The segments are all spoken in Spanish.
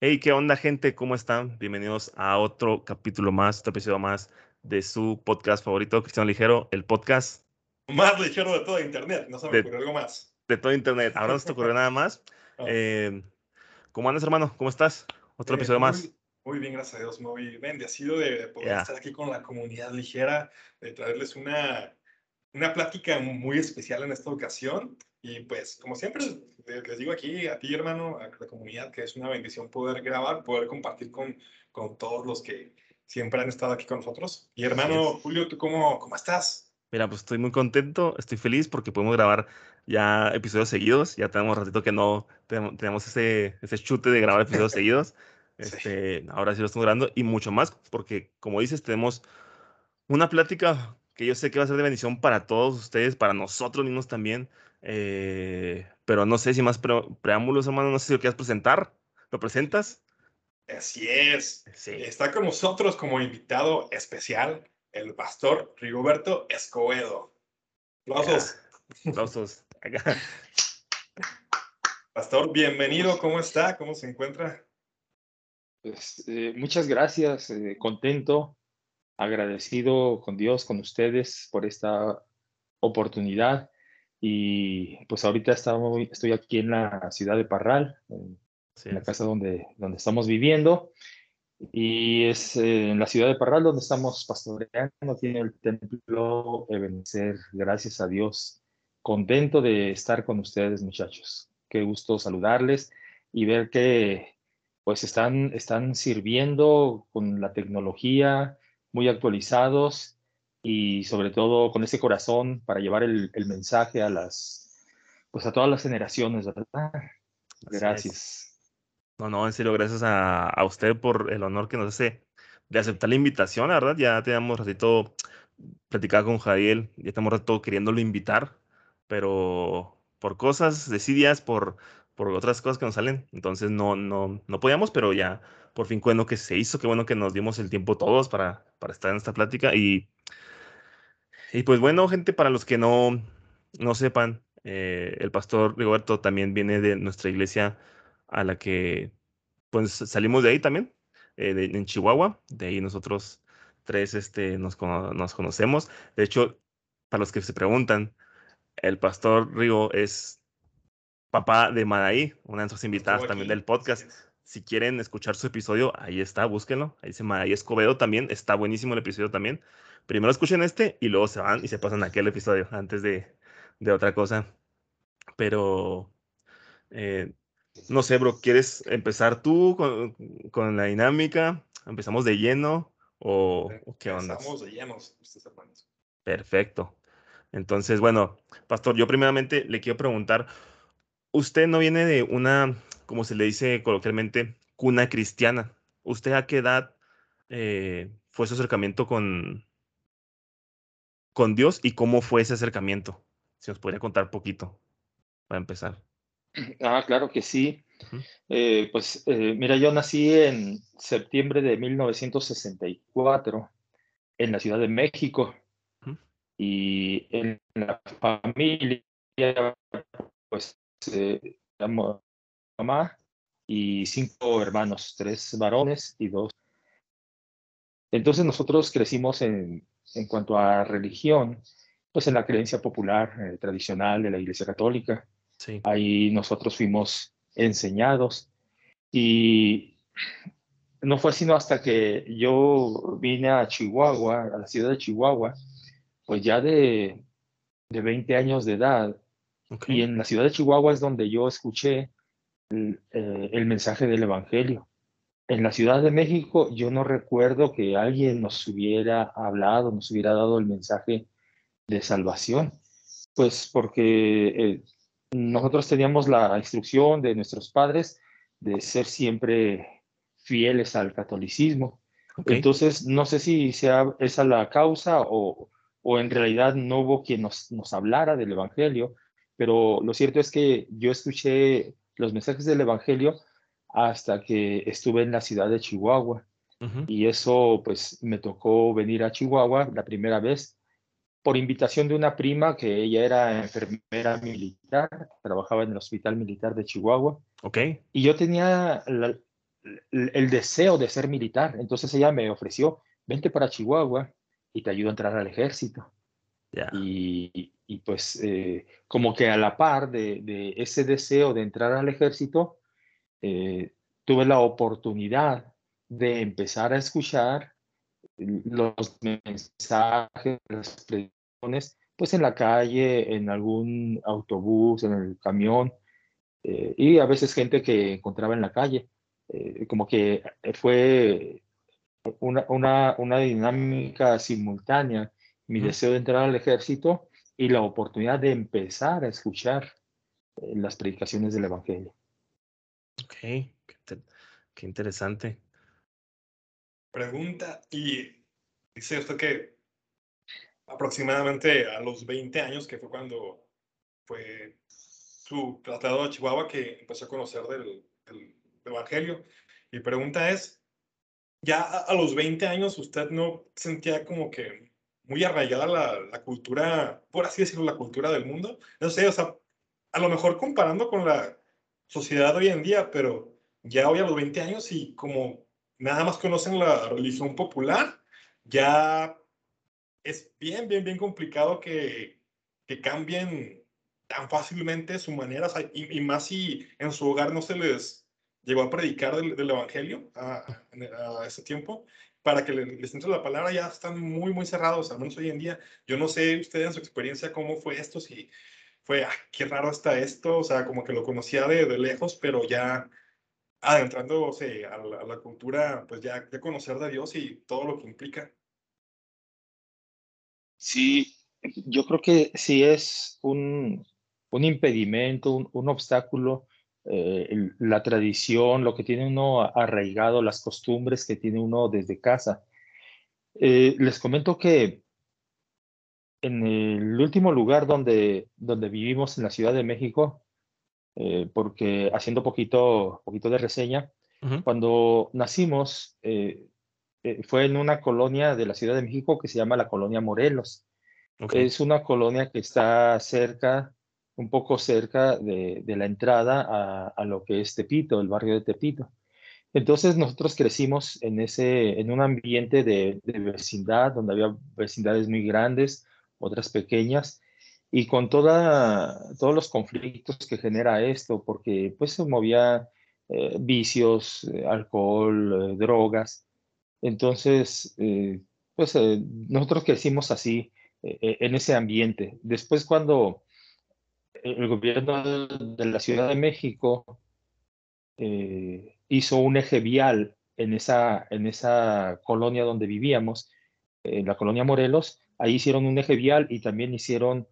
Hey, ¿qué onda, gente? ¿Cómo están? Bienvenidos a otro capítulo más, otro episodio más de su podcast favorito, Cristiano Ligero, el podcast. Más ligero de todo Internet, no se me ocurrió algo más. De todo Internet, ahora no se te ocurrió nada más. Ah. Eh, ¿Cómo andas, hermano? ¿Cómo estás? Otro Eh, episodio muy- más. Muy bien, gracias a Dios, muy bendecido de, de poder estar aquí con la comunidad ligera, de traerles una, una plática muy especial en esta ocasión. Y pues, como siempre, le- les digo aquí a ti, hermano, a la comunidad, que es una bendición poder grabar, poder compartir con, con todos los que siempre han estado aquí con nosotros. Y hermano. Julio, ¿tú cómo, cómo estás? Mira, pues estoy muy contento, estoy feliz porque podemos grabar ya episodios seguidos. Ya tenemos ratito que no tenemos, ese, ese chute de grabar episodios seguidos. Sí. Este, ahora sí lo estamos grabando y mucho más porque, como dices, tenemos una plática que yo sé que va a ser de bendición para todos ustedes, para nosotros mismos también. Eh, pero no sé si más pre- preámbulos, hermano, no sé si lo quieres presentar. ¿Lo presentas? Así es. Sí. Está con nosotros como invitado especial el pastor Rigoberto Escobedo. Aplausos. Aplausos. Pastor, bienvenido. ¿Cómo está? ¿Cómo se encuentra? Pues, eh, muchas gracias, eh, contento, agradecido con Dios, con ustedes por esta oportunidad. Y pues ahorita estamos, estoy aquí en la ciudad de Parral, en, Sí, en la casa donde, donde estamos viviendo. Y es eh, en la ciudad de Parral donde estamos pastoreando, tiene el templo Ebenezer, gracias a Dios. Contento de estar con ustedes, muchachos. Qué gusto saludarles y ver que pues están, están sirviendo con la tecnología, muy actualizados y sobre todo con ese corazón para llevar el, el mensaje a las, pues a todas las generaciones, ¿verdad? Gracias. No, no, en serio, gracias a, a usted por el honor que nos hace de aceptar la invitación, la verdad. Ya teníamos ratito platicado con Jadiel, ya estamos rato queriéndolo invitar, pero por cosas decididas, por, por otras cosas que nos salen, entonces no, no, no podíamos, pero ya por fin qué bueno que se hizo, qué bueno que nos dimos el tiempo todos para, para estar en esta plática. Y, y pues bueno, gente, para los que no, no sepan, eh, el pastor Rigoberto también viene de nuestra iglesia a la que pues salimos de ahí también, eh, de- en Chihuahua, de ahí nosotros tres este, nos, nos conocemos. De hecho, para los que se preguntan, el pastor Rigo es papá de Madaí, una de nuestras invitadas también del podcast. Si quieren escuchar su episodio, ahí está, búsquenlo. Ahí dice Madaí Escobedo también, está buenísimo el episodio también. Primero escuchen este y luego se van y se pasan a aquel episodio antes de, de otra cosa. Pero eh, no sé, bro, ¿quieres empezar tú con, con la dinámica? ¿Empezamos de lleno o, o qué onda? Estamos de hermanos. Perfecto. Entonces, bueno, pastor, yo primeramente le quiero preguntar, usted no viene de una, como se le dice coloquialmente, cuna cristiana. ¿Usted a qué edad eh, fue su acercamiento con, con Dios y cómo fue ese acercamiento? Si nos podría contar poquito para empezar. Ah, claro que sí. Eh, pues eh, mira, yo nací en septiembre de 1964 en la Ciudad de México y en la familia, pues, eh, mamá y cinco hermanos, tres varones y dos. Entonces nosotros crecimos en, en cuanto a religión, pues en la creencia popular eh, tradicional de la Iglesia Católica Sí. ahí nosotros fuimos enseñados y no fue sino hasta que yo vine a Chihuahua, a la ciudad de Chihuahua, pues ya de, de 20 años de edad, Ok. y en la ciudad de Chihuahua es donde yo escuché eh, el mensaje del Evangelio. En la Ciudad de México yo no recuerdo que alguien nos hubiera hablado, nos hubiera dado el mensaje de salvación, pues porque eh, nosotros teníamos la instrucción de nuestros padres de ser siempre fieles al catolicismo. Entonces, no sé si sea esa la causa o, o en realidad no hubo quien nos, nos hablara del Evangelio, pero lo cierto es que yo escuché los mensajes del Evangelio hasta que estuve en la ciudad de Chihuahua y eso pues me tocó venir a Chihuahua la primera vez por invitación de una prima que ella era enfermera militar, trabajaba en el Hospital Militar de Chihuahua Ok. y yo tenía la, el deseo de ser militar. Entonces ella me ofreció, vente para Chihuahua y te ayudo a entrar al ejército. Y, y, pues eh, como que a la par de, de, ese deseo de entrar al ejército, eh, tuve la oportunidad de empezar a escuchar los mensajes, las predicciones, pues en la calle, en algún autobús, en el camión, eh, y a veces gente que encontraba en la calle. Como que fue una, una, una dinámica simultánea, mi deseo de entrar al ejército y la oportunidad de empezar a escuchar eh, las predicaciones del Evangelio. Ok, qué, interesante. Pregunta, y dice usted que aproximadamente a los 20 años, que fue cuando fue su tratado a Chihuahua, que empezó a conocer del, del Evangelio. Mi pregunta es, ya a, los 20 años usted no sentía como que muy arraigada la, la, cultura, por así decirlo, la cultura del mundo. No sé, o sea, a lo mejor comparando con la sociedad hoy en día, pero ya hoy a los 20 años y como nada más conocen la religión popular, ya es bien, bien, bien complicado que, que cambien tan fácilmente su manera, y, y, más si en su hogar no se les llegó a predicar del, Evangelio a, a, ese tiempo, para que les entre la palabra, ya están muy, muy cerrados, al menos hoy en día. Yo no sé usted en su experiencia cómo fue esto, si fue, ah, qué raro está esto, o sea, como que lo conocía de, de lejos, pero ya adentrándose a la, a la cultura, pues ya de conocer de Dios y todo lo que implica. Sí, yo creo que sí es un, un impedimento, un, un obstáculo eh, la tradición, lo que tiene uno arraigado, las costumbres que tiene uno desde casa. Eh, les comento que en el último lugar donde, donde vivimos en la Ciudad de México, eh, porque haciendo poquito, poquito de reseña, cuando nacimos fue en una colonia de la Ciudad de México que se llama la colonia Morelos. Es una colonia que está cerca un poco cerca de, la entrada a, lo que es Tepito, el barrio de Tepito. Entonces nosotros crecimos en, ese, en un ambiente de, vecindad, donde había vecindades muy grandes, otras pequeñas, y con toda, todos los conflictos que genera esto, porque pues se movía eh, vicios, eh, alcohol, eh, drogas. Entonces, pues nosotros crecimos así, en ese ambiente. Después cuando el gobierno de la Ciudad de México eh, hizo un eje vial en esa, en esa colonia donde vivíamos, en la colonia Morelos, ahí hicieron un eje vial y también hicieron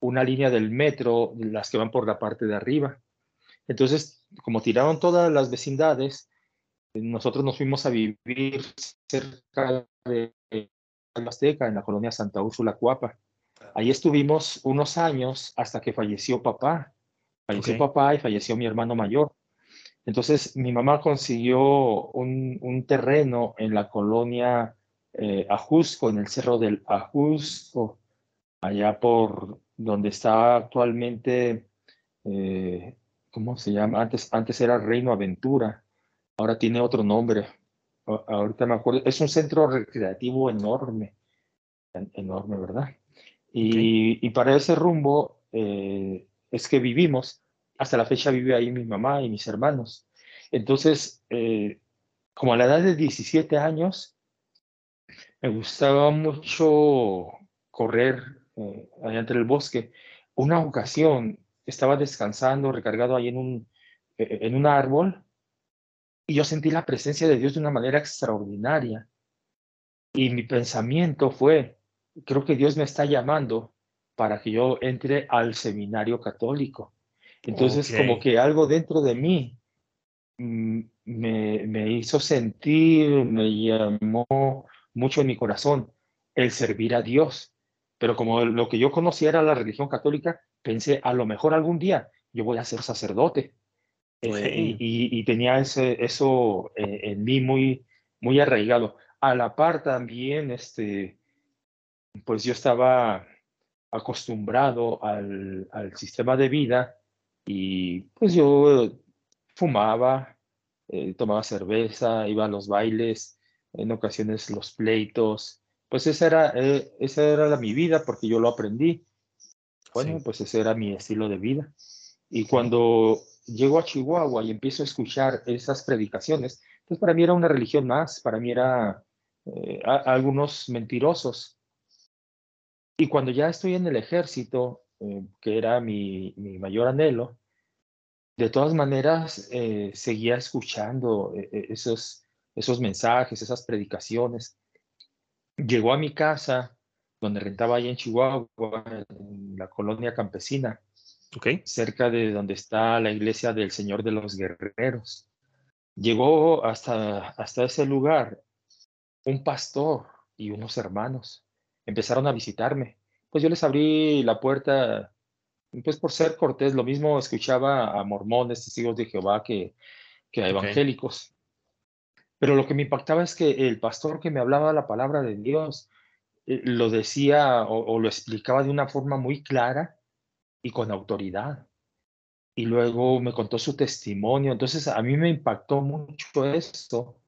una línea del metro, las que van por la parte de arriba. Entonces, como tiraron todas las vecindades, nosotros nos fuimos a vivir cerca de la Azteca, en la colonia Santa Úrsula Cuapa. Ahí estuvimos unos años hasta que falleció papá. Falleció papá y falleció mi hermano mayor. Entonces mi mamá consiguió un, terreno en la colonia eh, Ajusco, en el cerro del Ajusco, allá por donde está actualmente, eh, ¿cómo se llama? Antes, antes era Reino Aventura, ahora tiene otro nombre. Ahorita me acuerdo, es un centro recreativo enorme, enorme, ¿verdad? Y, para ese rumbo eh, es que vivimos. Hasta la fecha vive ahí mi mamá y mis hermanos. Entonces, eh, como a la edad de 17 años, me gustaba mucho correr eh, allá el bosque. Una ocasión estaba descansando, recargado ahí en un, en un árbol, y yo sentí la presencia de Dios de una manera extraordinaria. Y mi pensamiento fue, creo que Dios me está llamando para que yo entre al seminario católico. Entonces, como que algo dentro de mí mm, me, me, hizo sentir, me llamó mucho en mi corazón el servir a Dios. Pero como lo que yo conocía era la religión católica, pensé, a lo mejor algún día yo voy a ser sacerdote. Eh, y, tenía ese, eso eh, en mí muy, muy arraigado. A la par también, este, pues yo estaba acostumbrado al, al, sistema de vida y pues yo fumaba, eh, tomaba cerveza, iba a los bailes, en ocasiones los pleitos. Pues esa era, eh, esa era la, mi vida porque yo lo aprendí. Bueno, pues ese era mi estilo de vida. Y cuando llego a Chihuahua y empiezo a escuchar esas predicaciones, pues para mí era una religión más, para mí era eh, algunos mentirosos. Y cuando ya estoy en el ejército, que era mi, mi mayor anhelo, de todas maneras, eh, seguía escuchando eh, eh, esos, esos mensajes, esas predicaciones. Llegó a mi casa, donde rentaba allá en Chihuahua, en la colonia campesina, cerca de donde está la iglesia del Señor de los Guerreros. Llegó hasta, hasta ese lugar un pastor y unos hermanos. Empezaron a visitarme. Pues yo les abrí la puerta pues por ser cortés, lo mismo escuchaba a mormones, testigos de Jehová, que, que a evangélicos. Pero lo que me impactaba es que el pastor que me hablaba la palabra de Dios eh, lo decía o, lo explicaba de una forma muy clara y con autoridad. Y luego me contó su testimonio. Entonces a mí me impactó mucho esto.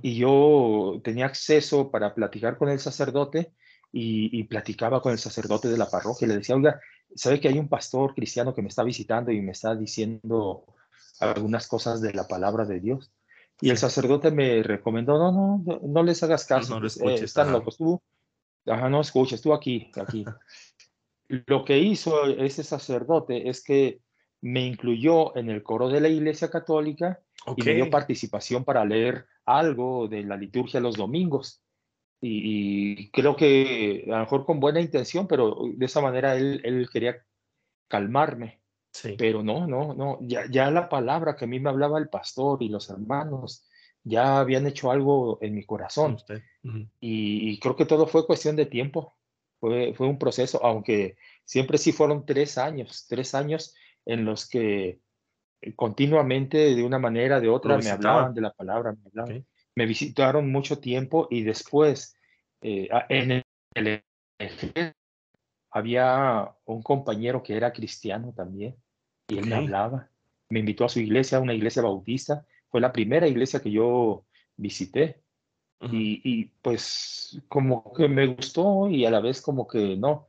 Y yo tenía acceso para platicar con el sacerdote y, y, platicaba con el sacerdote de la parroquia. Le decía, oiga, sabe que hay un pastor cristiano que me está visitando y me está diciendo algunas cosas de la palabra de Dios. Y el sacerdote me recomendó, no, no, no, les hagas caso, no, lo eh, escuches, están locos, tú, ajá, no escuches, tú aquí, aquí. lo que hizo ese sacerdote es que me incluyó en el coro de la Iglesia Católica y me dio participación para leer algo de la liturgia los domingos. Y, creo que a lo mejor con buena intención, pero de esa manera él, él quería calmarme. Sí. Pero no, no, no, ya, ya la palabra que a mí me hablaba el pastor y los hermanos ya habían hecho algo en mi corazón. y, creo que todo fue cuestión de tiempo. Fue, fue un proceso, aunque siempre sí fueron tres años, tres años en los que continuamente, de una manera, de otra, me hablaban de la palabra, me hablaban me visitaron mucho tiempo y después eh, en el, había un compañero que era cristiano también y él me hablaba. Me invitó a su iglesia, una iglesia bautista. Fue la primera iglesia que yo visité. y, pues como que me gustó y a la vez como que no.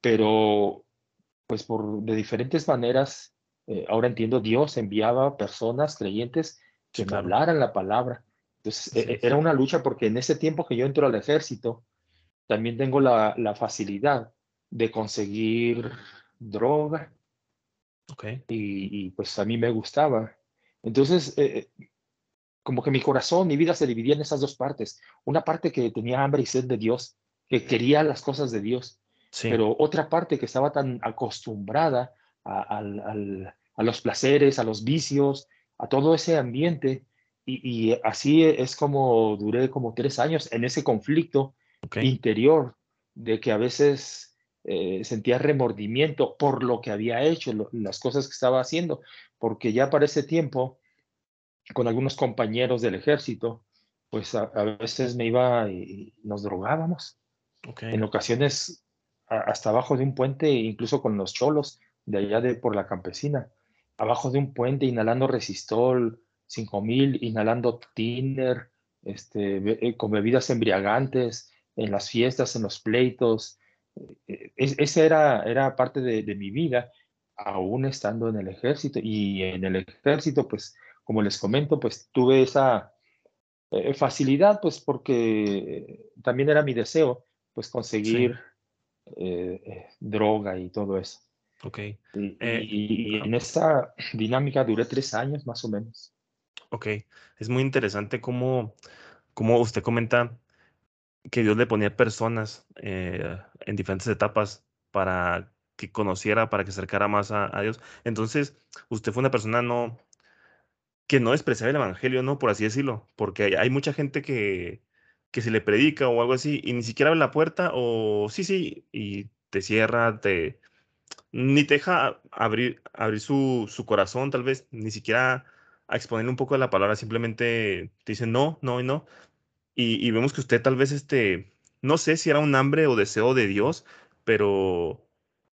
Pero pues por de diferentes maneras, eh, ahora entiendo, Dios enviaba personas creyentes que me hablaran la palabra. Entonces, e, e, era una lucha porque en ese tiempo que yo entro al ejército, también tengo la, la facilidad de conseguir droga. Okay. Y, y, pues a mí me gustaba. Entonces, eh, eh, como que mi corazón, mi vida se dividía en esas dos partes. Una parte que tenía hambre y sed de Dios, que quería las cosas de Dios. Sí. Pero otra parte que estaba tan acostumbrada a, a los placeres, a los vicios, a todo ese ambiente, y, así es como duré como tres años en ese conflicto interior de que a veces eh, sentía remordimiento por lo que había hecho, las cosas que estaba haciendo, porque ya para ese tiempo, con algunos compañeros del ejército, pues a, veces me iba y nos drogábamos. En ocasiones hasta abajo de un puente, incluso con los cholos de allá de por la campesina, abajo de un puente inhalando resistol, 5000 inhalando tiner, este, eh, con bebidas embriagantes, en las fiestas, en los pleitos. Eh, esa era, era parte de, mi vida, aún estando en el ejército. Y en el ejército, pues, como les comento, pues tuve esa eh, facilidad, pues, porque también era mi deseo, pues, conseguir droga y todo eso. Ok. y, en esa dinámica duré tres años más o menos. Ok, es muy interesante cómo, cómo usted comenta que Dios le ponía personas eh, en diferentes etapas para que conociera, para que acercara más a, Dios. Entonces, usted fue una persona no que no despreciaba el evangelio, ¿no? Por así decirlo, porque hay, mucha gente que, que se le predica o algo así y ni siquiera abre la puerta o sí, sí, y te cierra, te ni te deja abrir, abrir su, su corazón, tal vez, ni siquiera a exponer un poco de la palabra, simplemente te dicen no, no y no. Y, vemos que usted tal vez, este, no sé si era un hambre o deseo de Dios, pero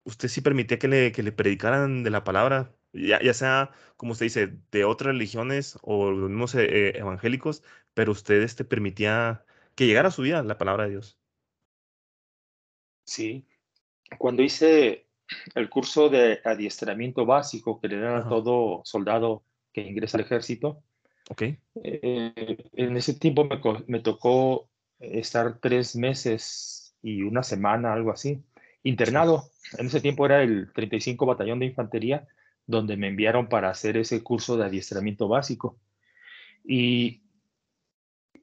usted sí permitía que le, que le predicaran de la palabra ya, ya sea, como usted dice, de otras religiones o los mismos eh, evangélicos, pero usted este, permitía que llegara a su vida la palabra de Dios. Sí. Cuando hice el curso de adiestramiento básico que le dan a todo soldado que ingresa al ejército, okay. Eh, en ese tiempo me, me, tocó estar tres meses y una semana, algo así, internado. En ese tiempo era el 35 Batallón de Infantería, donde me enviaron para hacer ese curso de adiestramiento básico. Y,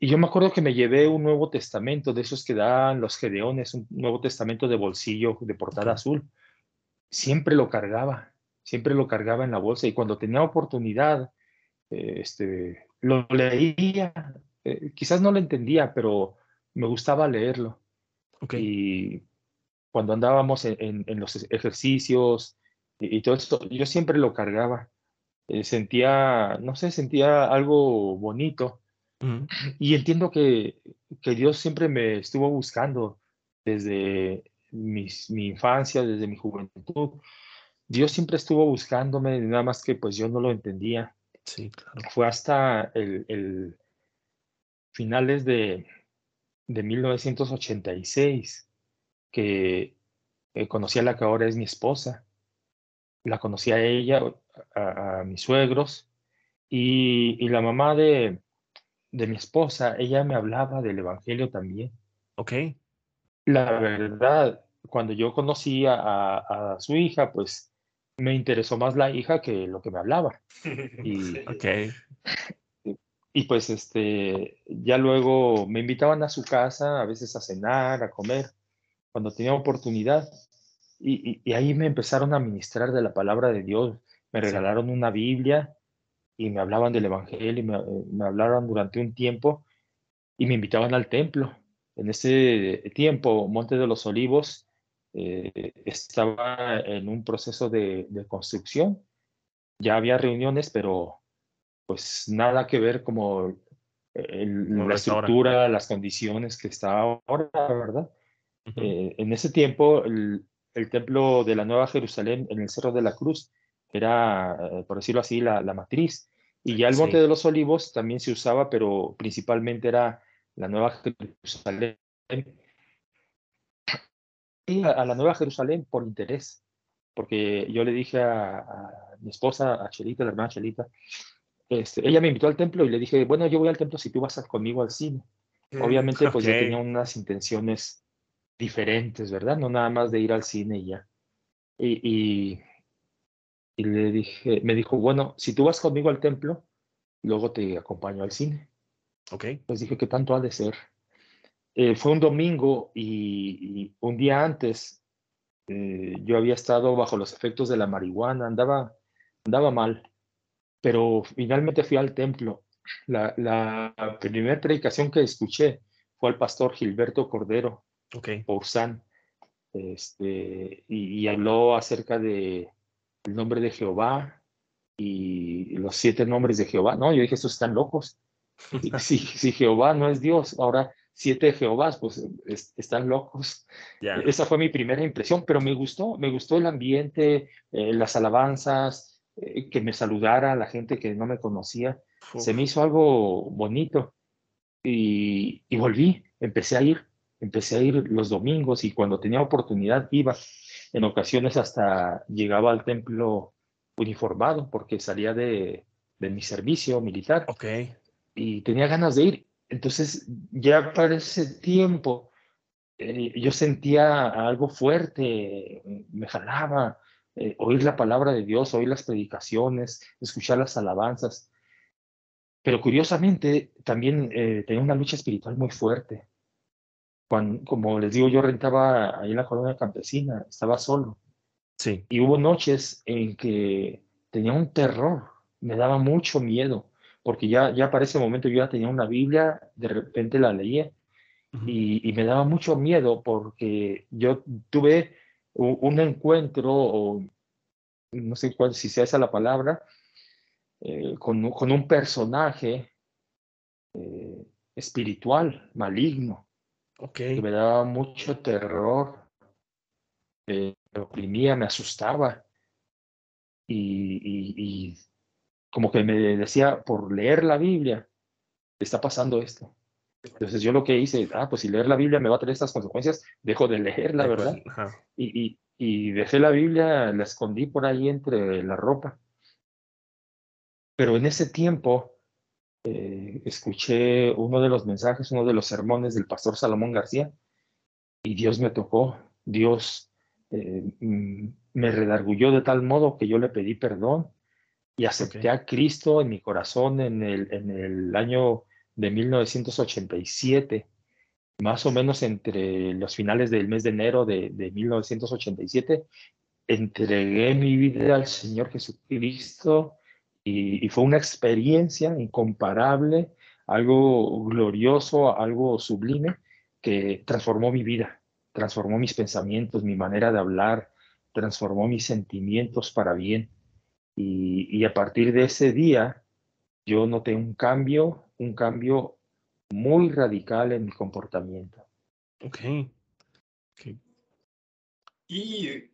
y yo me acuerdo que me llevé un Nuevo Testamento, de esos que dan los Gedeones, un Nuevo Testamento de bolsillo de portada azul. Siempre lo cargaba, siempre lo cargaba en la bolsa y cuando tenía oportunidad, este, lo leía. Eh, quizás no lo entendía, pero me gustaba leerlo. Okay. Y cuando andábamos en, en, los ejercicios y, todo esto, yo siempre lo cargaba. Eh, sentía, no sé, sentía algo bonito. Y entiendo que, que, Dios siempre me estuvo buscando desde mi infancia, desde mi juventud. Dios siempre estuvo buscándome, nada más que pues yo no lo entendía. Sí, claro. Fue hasta el, el finales de, de 1986 que eh, conocí a la que ahora es mi esposa. La conocí a ella, a, mis suegros, y, y la mamá de, de, mi esposa, ella me hablaba del Evangelio también. Ok. La verdad, cuando yo conocí a, a su hija, pues me interesó más la hija que lo que me hablaba. Y, okay. y pues este, ya luego me invitaban a su casa, a veces a cenar, a comer, cuando tenía oportunidad. Y, y, ahí me empezaron a ministrar de la palabra de Dios. Me regalaron una Biblia y me hablaban del Evangelio y me, me hablaron durante un tiempo y me invitaban al templo. En ese tiempo, Monte de los Olivos eh, estaba en un proceso de, de, construcción. Ya había reuniones, pero pues nada que ver como el, la estructura, las condiciones que está ahora, ¿verdad? eh, en ese tiempo, el, el, templo de la Nueva Jerusalén en el Cerro de la Cruz era, eh, por decirlo así, la, la, matriz. Y ya el Monte sí. de los Olivos también se usaba, pero principalmente era la Nueva Jerusalén a, la Nueva Jerusalén por interés, porque yo le dije a, a, mi esposa, a Chelita, la hermana Chelita, este, ella me invitó al templo y le dije, bueno, yo voy al templo si tú vas conmigo al cine. Mm, Obviamente, pues okay. yo tenía unas intenciones diferentes, ¿verdad? No nada más de ir al cine y ya. Y, y, y le dije, me dijo, bueno, si tú vas conmigo al templo, luego te acompaño al cine. Ok. Pues dije, ¿qué tanto ha de ser? Eh, fue un domingo y, y un día antes eh, yo había estado bajo los efectos de la marihuana, andaba, andaba mal, pero finalmente fui al templo. La, la primera predicación que escuché fue al pastor Gilberto Cordero, okay. San este, y, y, habló acerca de el nombre de Jehová y los siete nombres de Jehová. No, yo dije, estos están locos. si, si Jehová no es Dios, ahora siete Jehovás, pues es, están locos. Yeah. Esa fue mi primera impresión, pero me gustó, me gustó el ambiente, eh, las alabanzas, eh, que me saludara la gente que no me conocía. Uf. Se me hizo algo bonito y, y, volví, empecé a ir, empecé a ir los domingos y cuando tenía oportunidad iba. En ocasiones hasta llegaba al templo uniformado porque salía de, de mi servicio militar. Okay. Y tenía ganas de ir entonces, ya para ese tiempo, eh, yo sentía algo fuerte, me jalaba, eh, oír la palabra de Dios, oír las predicaciones, escuchar las alabanzas. Pero curiosamente, también eh, tenía una lucha espiritual muy fuerte. Cuando, como les digo, yo rentaba ahí en la colonia campesina, estaba solo. Sí. Y hubo noches en que tenía un terror, me daba mucho miedo porque ya, ya para ese momento yo ya tenía una Biblia, de repente la leía uh -huh. y, y, me daba mucho miedo porque yo tuve un, un encuentro, o no sé cuál, si sea esa la palabra, eh, con, con, un personaje eh, espiritual, maligno, okay. que me daba mucho terror, eh, me oprimía, me asustaba. y, como que me decía, por leer la Biblia, está pasando esto. Entonces yo lo que hice, ah, pues si leer la Biblia me va a traer estas consecuencias, dejo de leerla, ¿verdad? Y, y, dejé la Biblia, la escondí por ahí entre la ropa. Pero en ese tiempo eh, escuché uno de los mensajes, uno de los sermones del pastor Salomón García, y Dios me tocó, Dios eh, mm, me redargulló de tal modo que yo le pedí perdón y acepté a Cristo en mi corazón en el, en el año de 1987, más o menos entre los finales del mes de enero de, de 1987, entregué mi vida al Señor Jesucristo y, fue una experiencia incomparable, algo glorioso, algo sublime que transformó mi vida, transformó mis pensamientos, mi manera de hablar, transformó mis sentimientos para bien. Y, y a partir de ese día, yo noté un cambio, un cambio muy radical en mi comportamiento. Ok. okay. Y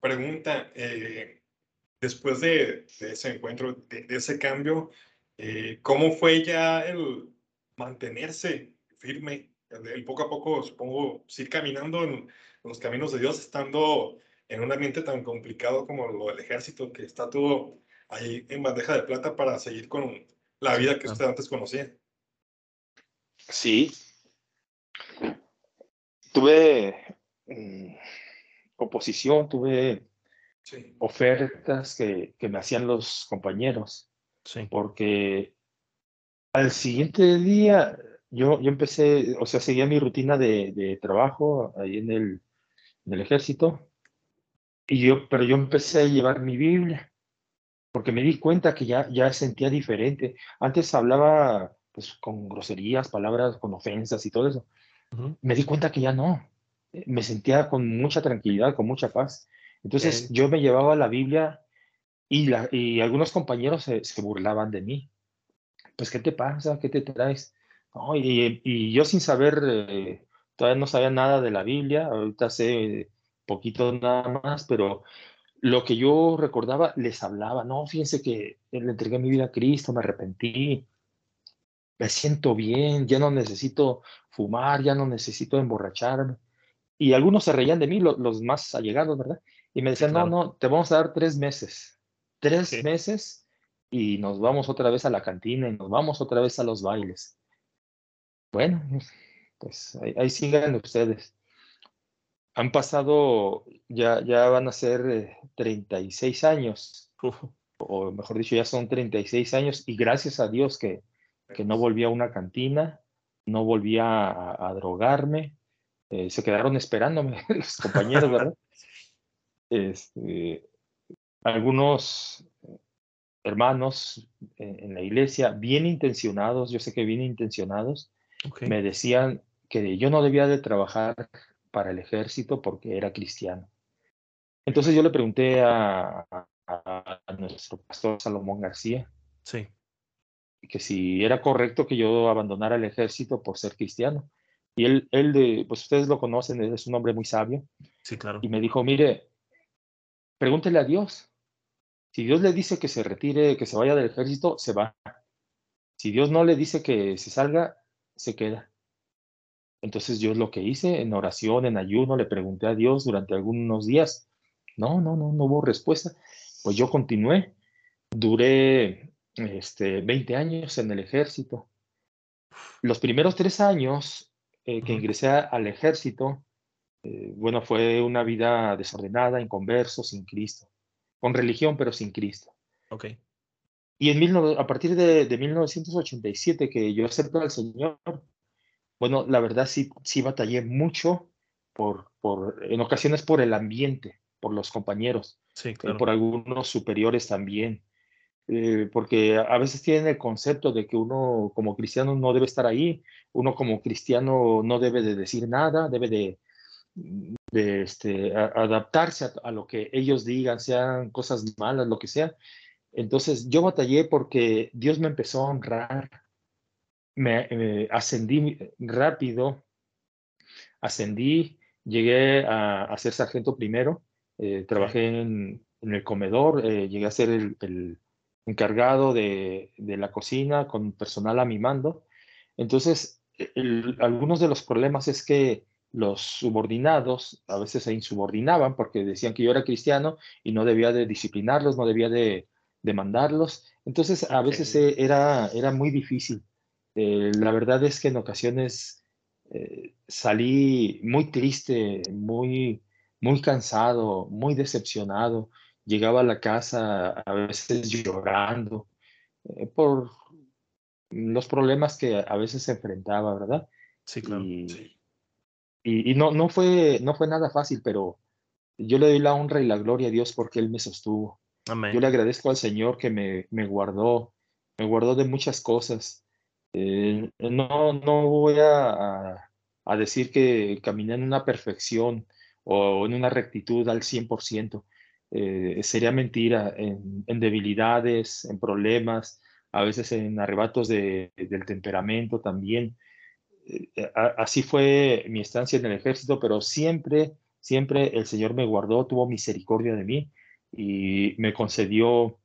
pregunta, eh, después de, ese encuentro, de, ese cambio, eh, ¿cómo fue ya el mantenerse firme, el, poco a poco, supongo, seguir caminando en, los caminos de Dios, estando en un ambiente tan complicado como lo del ejército, que está todo ahí en bandeja de plata para seguir con la vida que usted antes conocía? Sí. Tuve mm, oposición, tuve ofertas que, que, me hacían los compañeros. Sí. Porque al siguiente día yo, yo empecé, o sea, seguía mi rutina de, de trabajo ahí en el, en el ejército. Y yo, pero yo empecé a llevar mi Biblia porque me di cuenta que ya, ya sentía diferente. Antes hablaba pues, con groserías, palabras, con ofensas y todo eso. Me di cuenta que ya no. Me sentía con mucha tranquilidad, con mucha paz. Entonces yo me llevaba la Biblia y, la, y algunos compañeros se, burlaban de mí. Pues, ¿qué te pasa? ¿Qué te traes? y, y, yo sin saber, eh, todavía no sabía nada de la Biblia, ahorita sé poquito nada más, pero lo que yo recordaba, les hablaba, no, fíjense que le entregué mi vida a Cristo, me arrepentí, me siento bien, ya no necesito fumar, ya no necesito emborracharme. Y algunos se reían de mí, los, más allegados, ¿verdad? Y me decían, no, no, te vamos a dar tres meses. Tres meses y nos vamos otra vez a la cantina y nos vamos otra vez a los bailes. Bueno, pues ahí, ahí sigan ustedes. Han pasado, ya, ya van a ser 36 eh, años, o mejor dicho, ya son 36 años y gracias a Dios que, que no volví a una cantina, no volví a, a drogarme, eh, se quedaron esperándome los compañeros, ¿verdad? Este, algunos hermanos en, la iglesia, bien intencionados, yo sé que bien intencionados, me decían que yo no debía de trabajar para el ejército porque era cristiano. Entonces yo le pregunté a, nuestro pastor Salomón García sí. que si era correcto que yo abandonara el ejército por ser cristiano. Y él, él de, pues ustedes lo conocen, es un hombre muy sabio. Sí, claro. Y me dijo, mire, pregúntele a Dios. Si Dios le dice que se retire, que se vaya del ejército, se va. Si Dios no le dice que se salga, se queda. Entonces yo lo que hice en oración, en ayuno, le pregunté a Dios durante algunos días. No, no, no, no hubo respuesta. Pues yo continué. Duré este, 20 años en el ejército. Los primeros tres años eh, que ingresé al ejército, eh, bueno, fue una vida desordenada, inconverso, sin Cristo, con religión, pero sin Cristo. Ok. Y en a partir de, de 1987 que yo acepto al Señor, bueno, la verdad sí, sí batallé mucho por, por, en ocasiones por el ambiente, por los compañeros, sí, eh, por algunos superiores también, eh, porque a veces tienen el concepto de que uno como cristiano no debe estar ahí, uno como cristiano no debe de decir nada, debe de, de este, adaptarse a, a, lo que ellos digan, sean cosas malas, lo que sea. Entonces yo batallé porque Dios me empezó a honrar me ascendí rápido, ascendí, llegué a, ser sargento primero, eh, trabajé en, en el comedor, eh, llegué a ser el, encargado de, la cocina con personal a mi mando. Entonces, algunos de los problemas es que los subordinados a veces se insubordinaban porque decían que yo era cristiano y no debía de disciplinarlos, no debía de, mandarlos. Entonces, a veces e, era, era muy difícil. Eh, la verdad es que en ocasiones eh, salí muy triste, muy, muy cansado, muy decepcionado. Llegaba a la casa a veces llorando eh, por los problemas que a veces se enfrentaba, ¿verdad? Sí, claro. Y, y, no, no, fue, no fue nada fácil, pero yo le doy la honra y la gloria a Dios porque Él me sostuvo. Amén. Yo le agradezco al Señor que me, me guardó, me guardó de muchas cosas. Eh, no, no voy a, a, decir que caminé en una perfección o en una rectitud al 100%. Eh, sería mentira en, debilidades, en problemas, a veces en arrebatos de, del temperamento también. Eh, así fue mi estancia en el ejército, pero siempre, siempre el Señor me guardó, tuvo misericordia de mí y me concedió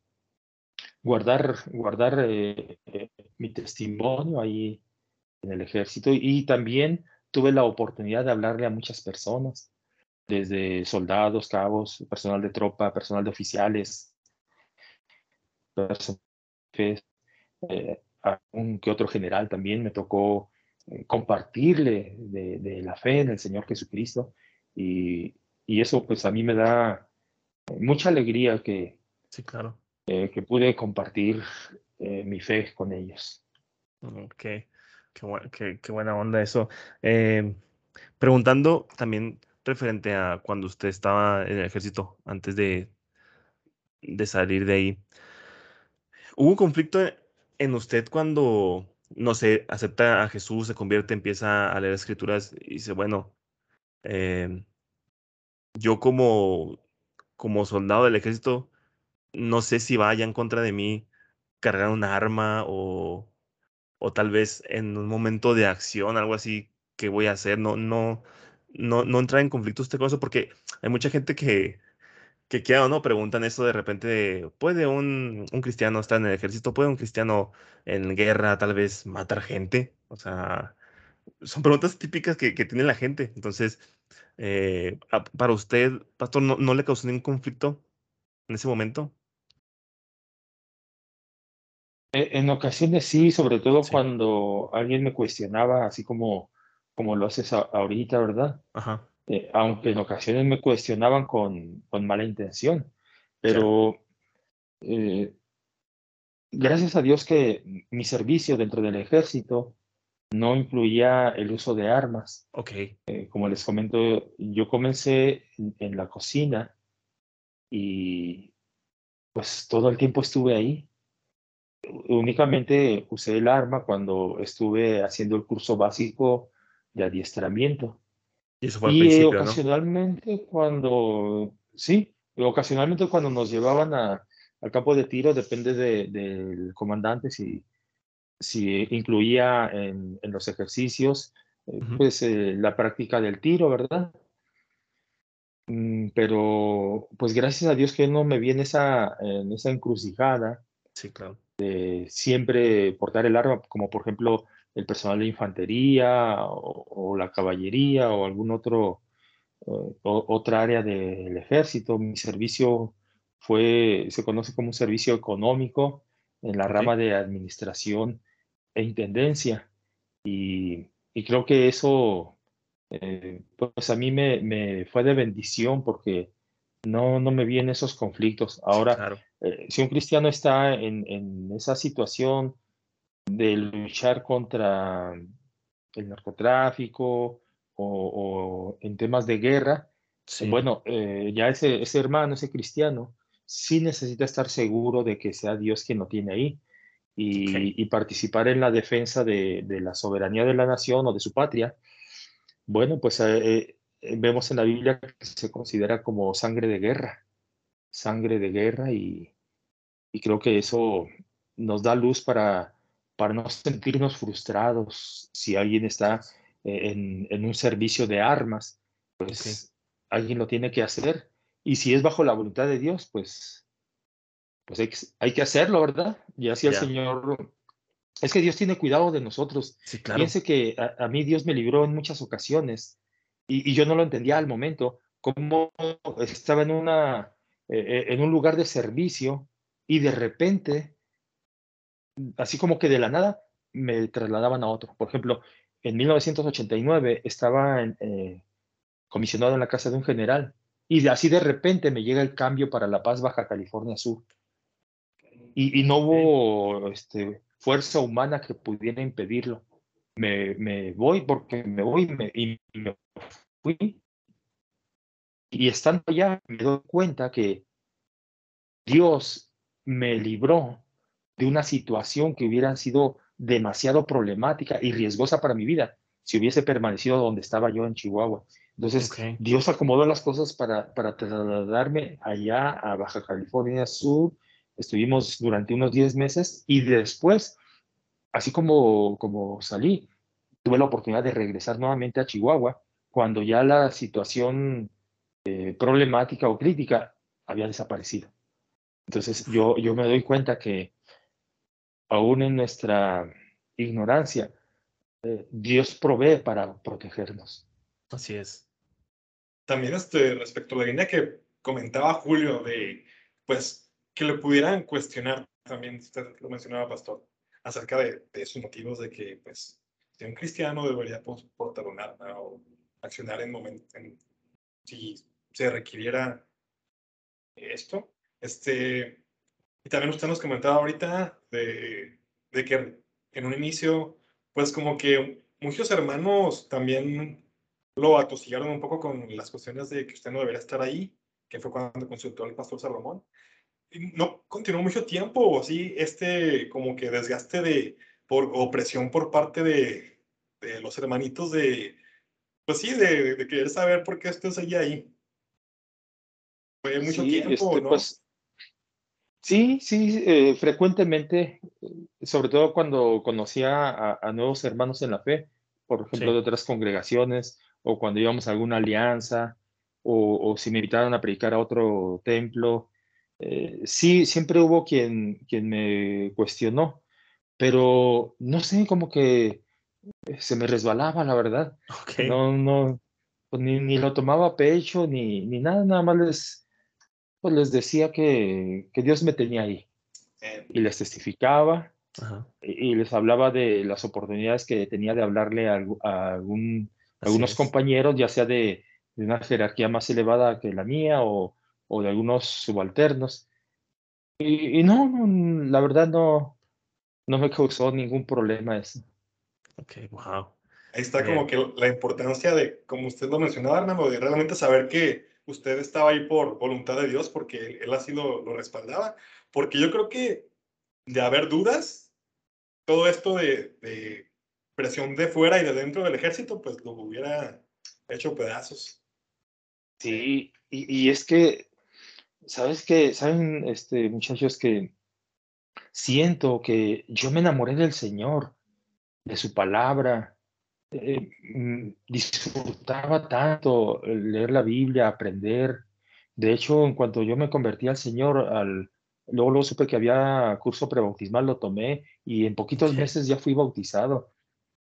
guardar, guardar eh, mi testimonio ahí en el ejército. Y también tuve la oportunidad de hablarle a muchas personas, desde soldados, cabos, personal de tropa, personal de oficiales, eh, a un que otro general también. Me tocó eh, compartirle de, la fe en el Señor Jesucristo. Y, y, eso pues a mí me da mucha alegría que, sí, claro. Eh, que pude compartir mi fe con ellos. Ok, qué, qué, buena onda eso. Em, preguntando también referente a cuando usted estaba en el ejército, antes de, de salir de ahí, ¿hubo un conflicto en usted cuando, no sé, acepta a Jesús, se convierte, empieza a leer escrituras y dice, bueno, em, yo como, como soldado del ejército, no sé si vaya en contra de mí cargar un arma o, o tal vez en un momento de acción, algo así que voy a hacer, no, no, no, no entrar en conflicto usted con eso, porque hay mucha gente que, que queda o no, preguntan eso de repente, ¿puede un, un, cristiano estar en el ejército? ¿Puede un cristiano en guerra tal vez matar gente? O sea, son preguntas típicas que, que tiene la gente. Entonces, eh, para usted, pastor, ¿no, ¿no, le causó ningún conflicto en ese momento? E, en ocasiones sí, sobre todo cuando alguien me cuestionaba, así como, como lo haces ahorita, ¿verdad? Ajá. Eh, aunque en ocasiones me cuestionaban con, con mala intención, pero eh, gracias a Dios que mi servicio dentro del ejército no incluía el uso de armas. Ok. Eh, como les comento, yo comencé en la cocina y pues todo el tiempo estuve ahí únicamente usé el arma cuando estuve haciendo el curso básico de adiestramiento. Y eso fue al principio, ocasionalmente cuando, sí, ocasionalmente cuando nos llevaban a, al campo de tiro, depende del comandante si, si incluía en, en los ejercicios, eh, pues eh, la práctica del tiro, ¿verdad? Mm, pero pues gracias a Dios que no me vi en esa, en esa encrucijada. Sí, claro siempre portar el arma, como por ejemplo el personal de infantería o, la caballería o algún otro, otra área del ejército. Mi servicio fue, se conoce como un servicio económico en la rama de administración e intendencia. Y, creo que eso, eh, pues a mí me, me, fue de bendición porque no, no me vi en esos conflictos. Ahora, eh, si un cristiano está en, esa situación de luchar contra el narcotráfico o, en temas de guerra, bueno, eh, ya ese, ese hermano, ese cristiano, sí necesita estar seguro de que sea Dios quien lo tiene ahí y, participar en la defensa de, la soberanía de la nación o de su patria. Bueno, pues eh, vemos en la Biblia que se considera como sangre de guerra, sangre de guerra y, creo que eso nos da luz para, para no sentirnos frustrados si alguien está eh, en, un servicio de armas, pues alguien lo tiene que hacer Y si es bajo la voluntad de Dios, pues, pues hay, que, hacerlo, ¿verdad? Y así el Señor... Es que Dios tiene cuidado de nosotros. Sí, claro. Piense que a, mí Dios me libró en muchas ocasiones y, yo no lo entendía al momento, como estaba en, una, eh, en un lugar de servicio y de repente, así como que de la nada, me trasladaban a otro. Por ejemplo, en 1989 estaba eh, comisionado en la casa de un general y así de repente me llega el cambio para La Paz, Baja California Sur. Y, no hubo este, fuerza humana que pudiera impedirlo. Me, me voy porque me voy me, y me fui. Y estando allá me doy cuenta que Dios me libró de una situación que hubiera sido demasiado problemática y riesgosa para mi vida si hubiese permanecido donde estaba yo en Chihuahua. Entonces, Dios acomodó las cosas para, para trasladarme allá a Baja California Sur. Estuvimos durante unos 10 meses y después, así como, como salí, tuve la oportunidad de regresar nuevamente a Chihuahua cuando ya la situación eh, problemática o crítica había desaparecido. Entonces, yo, yo me doy cuenta que aún en nuestra ignorancia, eh, Dios provee para protegernos. Así es. También este, respecto a la línea que comentaba Julio de, pues, que le pudieran cuestionar, también usted lo mencionaba, Pastor, acerca de, de sus motivos de que, pues, si un cristiano debería pues, portar un arma o accionar en momento, si se requiriera esto. Este, y también usted nos comentaba ahorita de, de que en un inicio, pues como que muchos hermanos también lo atosigaron un poco con las cuestiones de que usted no debería estar ahí, que fue cuando consultó al pastor Salomón. Y no continuó mucho tiempo, o sí, este como que desgaste de, por, opresión por parte de, de los hermanitos de, pues sí, de, de, querer saber por qué usted seguía ahí. Fue mucho tiempo, este, ¿no? Pues, Sí, sí, eh, frecuentemente, sobre todo cuando conocía a, nuevos hermanos en la fe, por ejemplo, de otras congregaciones, o cuando íbamos a alguna alianza, o, si me invitaron a predicar a otro templo. Eh, sí, siempre hubo quien, quien me cuestionó, pero no sé, como que se me resbalaba, la verdad. No, no, pues ni, ni, lo tomaba a pecho, ni, ni nada, nada más les, pues les decía que, que Dios me tenía ahí y les testificaba Y, les hablaba de las oportunidades que tenía de hablarle a, algún, algunos compañeros, ya sea de, de, una jerarquía más elevada que la mía o, o de algunos subalternos. Y, no, la verdad no, no me causó ningún problema eso. Ok, wow. Ahí está como que la importancia de, como usted lo mencionaba, hermano, de realmente saber que usted estaba ahí por voluntad de Dios, porque él así lo, lo respaldaba. Porque yo creo que de haber dudas, todo esto de, de, presión de fuera y de dentro del ejército, pues lo hubiera hecho pedazos. Sí, y, y es que, ¿sabes qué? ¿Saben, este, muchachos, que siento que yo me enamoré del Señor, de su palabra, eh, mm, disfrutaba tanto leer la Biblia, aprender. De hecho, en cuanto yo me convertí al Señor, al, luego, luego supe que había curso prebautismal, lo tomé y en poquitos meses ya fui bautizado.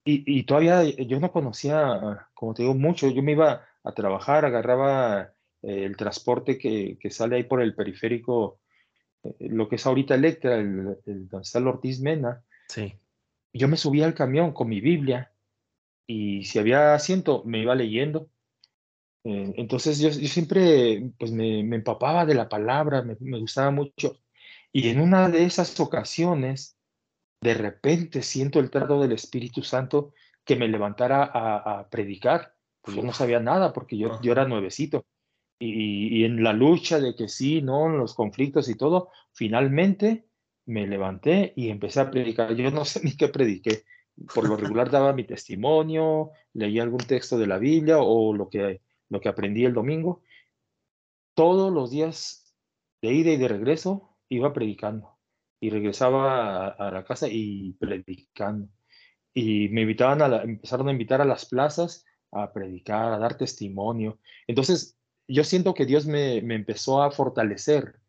Y, y, todavía yo no conocía, como te digo, mucho. Yo me iba a trabajar, agarraba eh, el transporte que, que, sale ahí por el periférico, eh, lo que es ahorita Electra, el, el, donde está el Ortiz Mena. Sí. Yo me subía al camión con mi Biblia y si había asiento, me iba leyendo. Eh, entonces yo, yo, siempre pues me, me, empapaba de la palabra, me, me, gustaba mucho. Y en una de esas ocasiones, de repente siento el trato del Espíritu Santo que me levantara a, a predicar. Pues yo no sabía nada porque yo, yo era nuevecito. Y, y, en la lucha de que sí, no, en los conflictos y todo, finalmente me levanté y empecé a predicar. Yo no sé ni qué prediqué, por lo regular daba mi testimonio, leía algún texto de la Biblia o lo que, lo que aprendí el domingo. Todos los días de ida y de regreso iba predicando y regresaba a, la casa y predicando. Y me invitaban a empezaron a invitar a las plazas a predicar, a dar testimonio. Entonces, yo siento que Dios me, empezó a fortalecer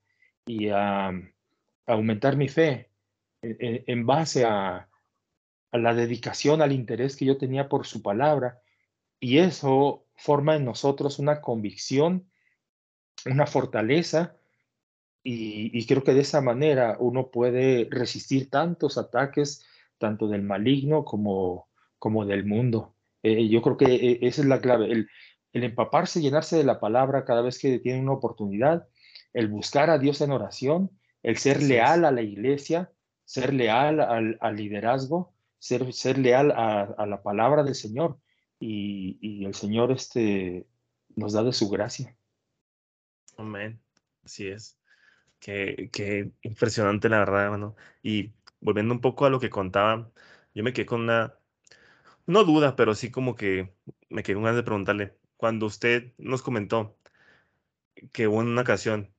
y a, aumentar mi fe en, base a, a, la dedicación, al interés que yo tenía por su palabra. Y eso forma en nosotros una convicción, una fortaleza. Y, y creo que de esa manera uno puede resistir tantos ataques, tanto del maligno como, como del mundo. Eh, yo creo que eh, esa es la clave, el, el empaparse, llenarse de la palabra cada vez que tiene una oportunidad, el buscar a Dios en oración, el ser leal a la iglesia, ser leal al, al liderazgo, ser, ser leal a, la palabra del Señor. Y, el Señor este, nos da de su gracia. Amén. Así es. Qué impresionante, la verdad, hermano. Y volviendo un poco a lo que contaba, yo me quedé con una, no duda, pero sí como que me quedé con ganas de preguntarle, cuando usted nos comentó que hubo una ocasión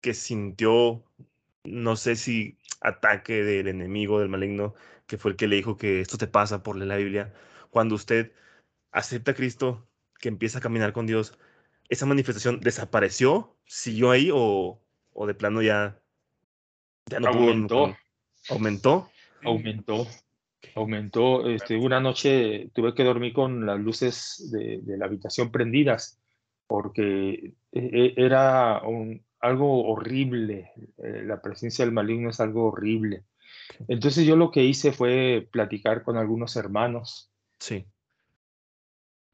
que sintió, no sé si ataque del enemigo, del maligno, que fue el que le dijo que esto te pasa por leer la Biblia, cuando usted acepta a Cristo, que empieza a caminar con Dios, ¿esa manifestación desapareció? ¿Siguió ahí o, o de plano ya, ya no aumentó? ¿Aumentó? Aumentó. Aumentó, este, una noche tuve que dormir con las luces de, la habitación prendidas porque e, e, era algo horrible, eh, la presencia del maligno es algo horrible. Entonces yo lo que hice fue platicar con algunos hermanos. Sí.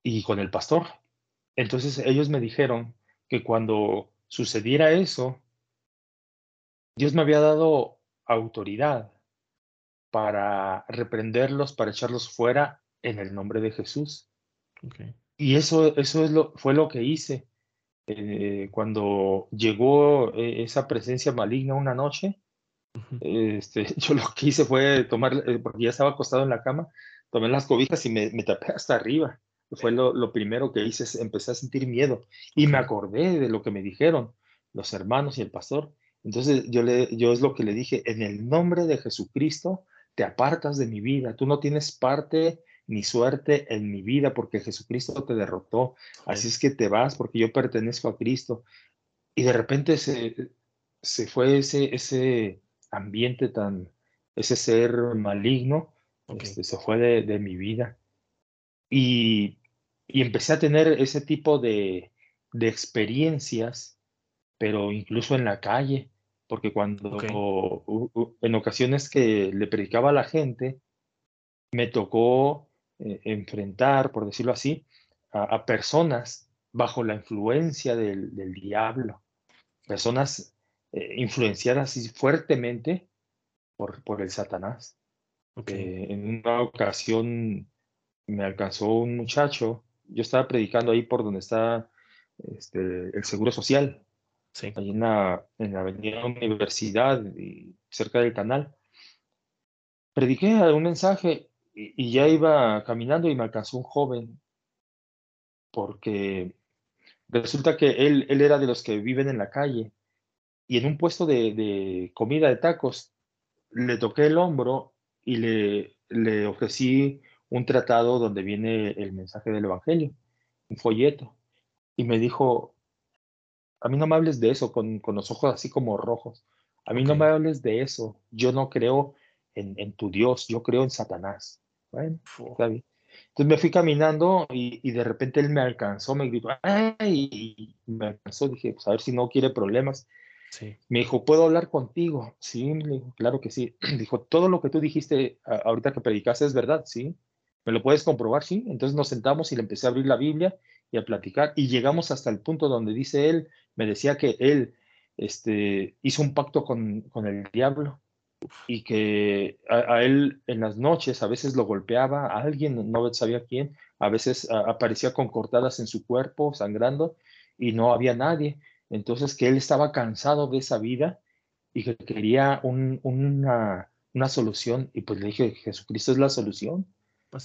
Y con el pastor. Entonces ellos me dijeron que cuando sucediera eso, Dios me había dado autoridad para reprenderlos, para echarlos fuera en el nombre de Jesús. Y eso, eso es lo, fue lo que hice. Eh, cuando llegó eh, esa presencia maligna una noche, este, yo lo que hice fue tomar, eh, porque ya estaba acostado en la cama, tomé las cobijas y me, tapé hasta arriba. Fue lo, lo, primero que hice, empecé a sentir miedo y me acordé de lo que me dijeron los hermanos y el pastor. Entonces yo, le, yo es lo que le dije, en el nombre de Jesucristo, te apartas de mi vida, tú no tienes parte ni suerte en mi vida porque Jesucristo te derrotó, así es que te vas porque yo pertenezco a Cristo. Y de repente se, se fue ese, ese ambiente tan, ese ser maligno, este, se fue de, de mi vida. Y, y, empecé a tener ese tipo de, de experiencias, pero incluso en la calle porque cuando en ocasiones que le predicaba a la gente, me tocó eh, enfrentar, por decirlo así, a, personas bajo la influencia del, diablo, personas eh, influenciadas fuertemente por, por el Satanás. Eh, en una ocasión me alcanzó un muchacho, yo estaba predicando ahí por donde está este, el Seguro Social, Sí. Ahí en la, en la avenida Universidad, y cerca del canal. Prediqué un mensaje y, ya iba caminando y me alcanzó un joven, porque resulta que él, él era de los que viven en la calle y en un puesto de, de comida de tacos le toqué el hombro y le, le ofrecí un tratado donde viene el mensaje del Evangelio, un folleto. Y me dijo, a mí no me hables de eso con, con los ojos así como rojos. A mí no me hables de eso. Yo no creo en, en, tu Dios, yo creo en Satanás. Bueno, está bien. Entonces me fui caminando y, y, de repente él me alcanzó, me gritó, ¡ay! Y me alcanzó, dije, pues a ver si no quiere problemas. Sí. Me dijo, ¿puedo hablar contigo? Sí, claro que sí. Dijo, todo lo que tú dijiste ahorita que predicaste es verdad, ¿sí? ¿Me lo puedes comprobar? Sí. Entonces nos sentamos y le empecé a abrir la Biblia y a platicar y llegamos hasta el punto donde dice él, me decía que él este, hizo un pacto con, con el diablo y que a, él en las noches a veces lo golpeaba a alguien, no sabía quién, a veces aparecía con cortadas en su cuerpo, sangrando, y no había nadie. Entonces que él estaba cansado de esa vida y que quería un, una, una, solución. Y pues le dije, Jesucristo es la solución.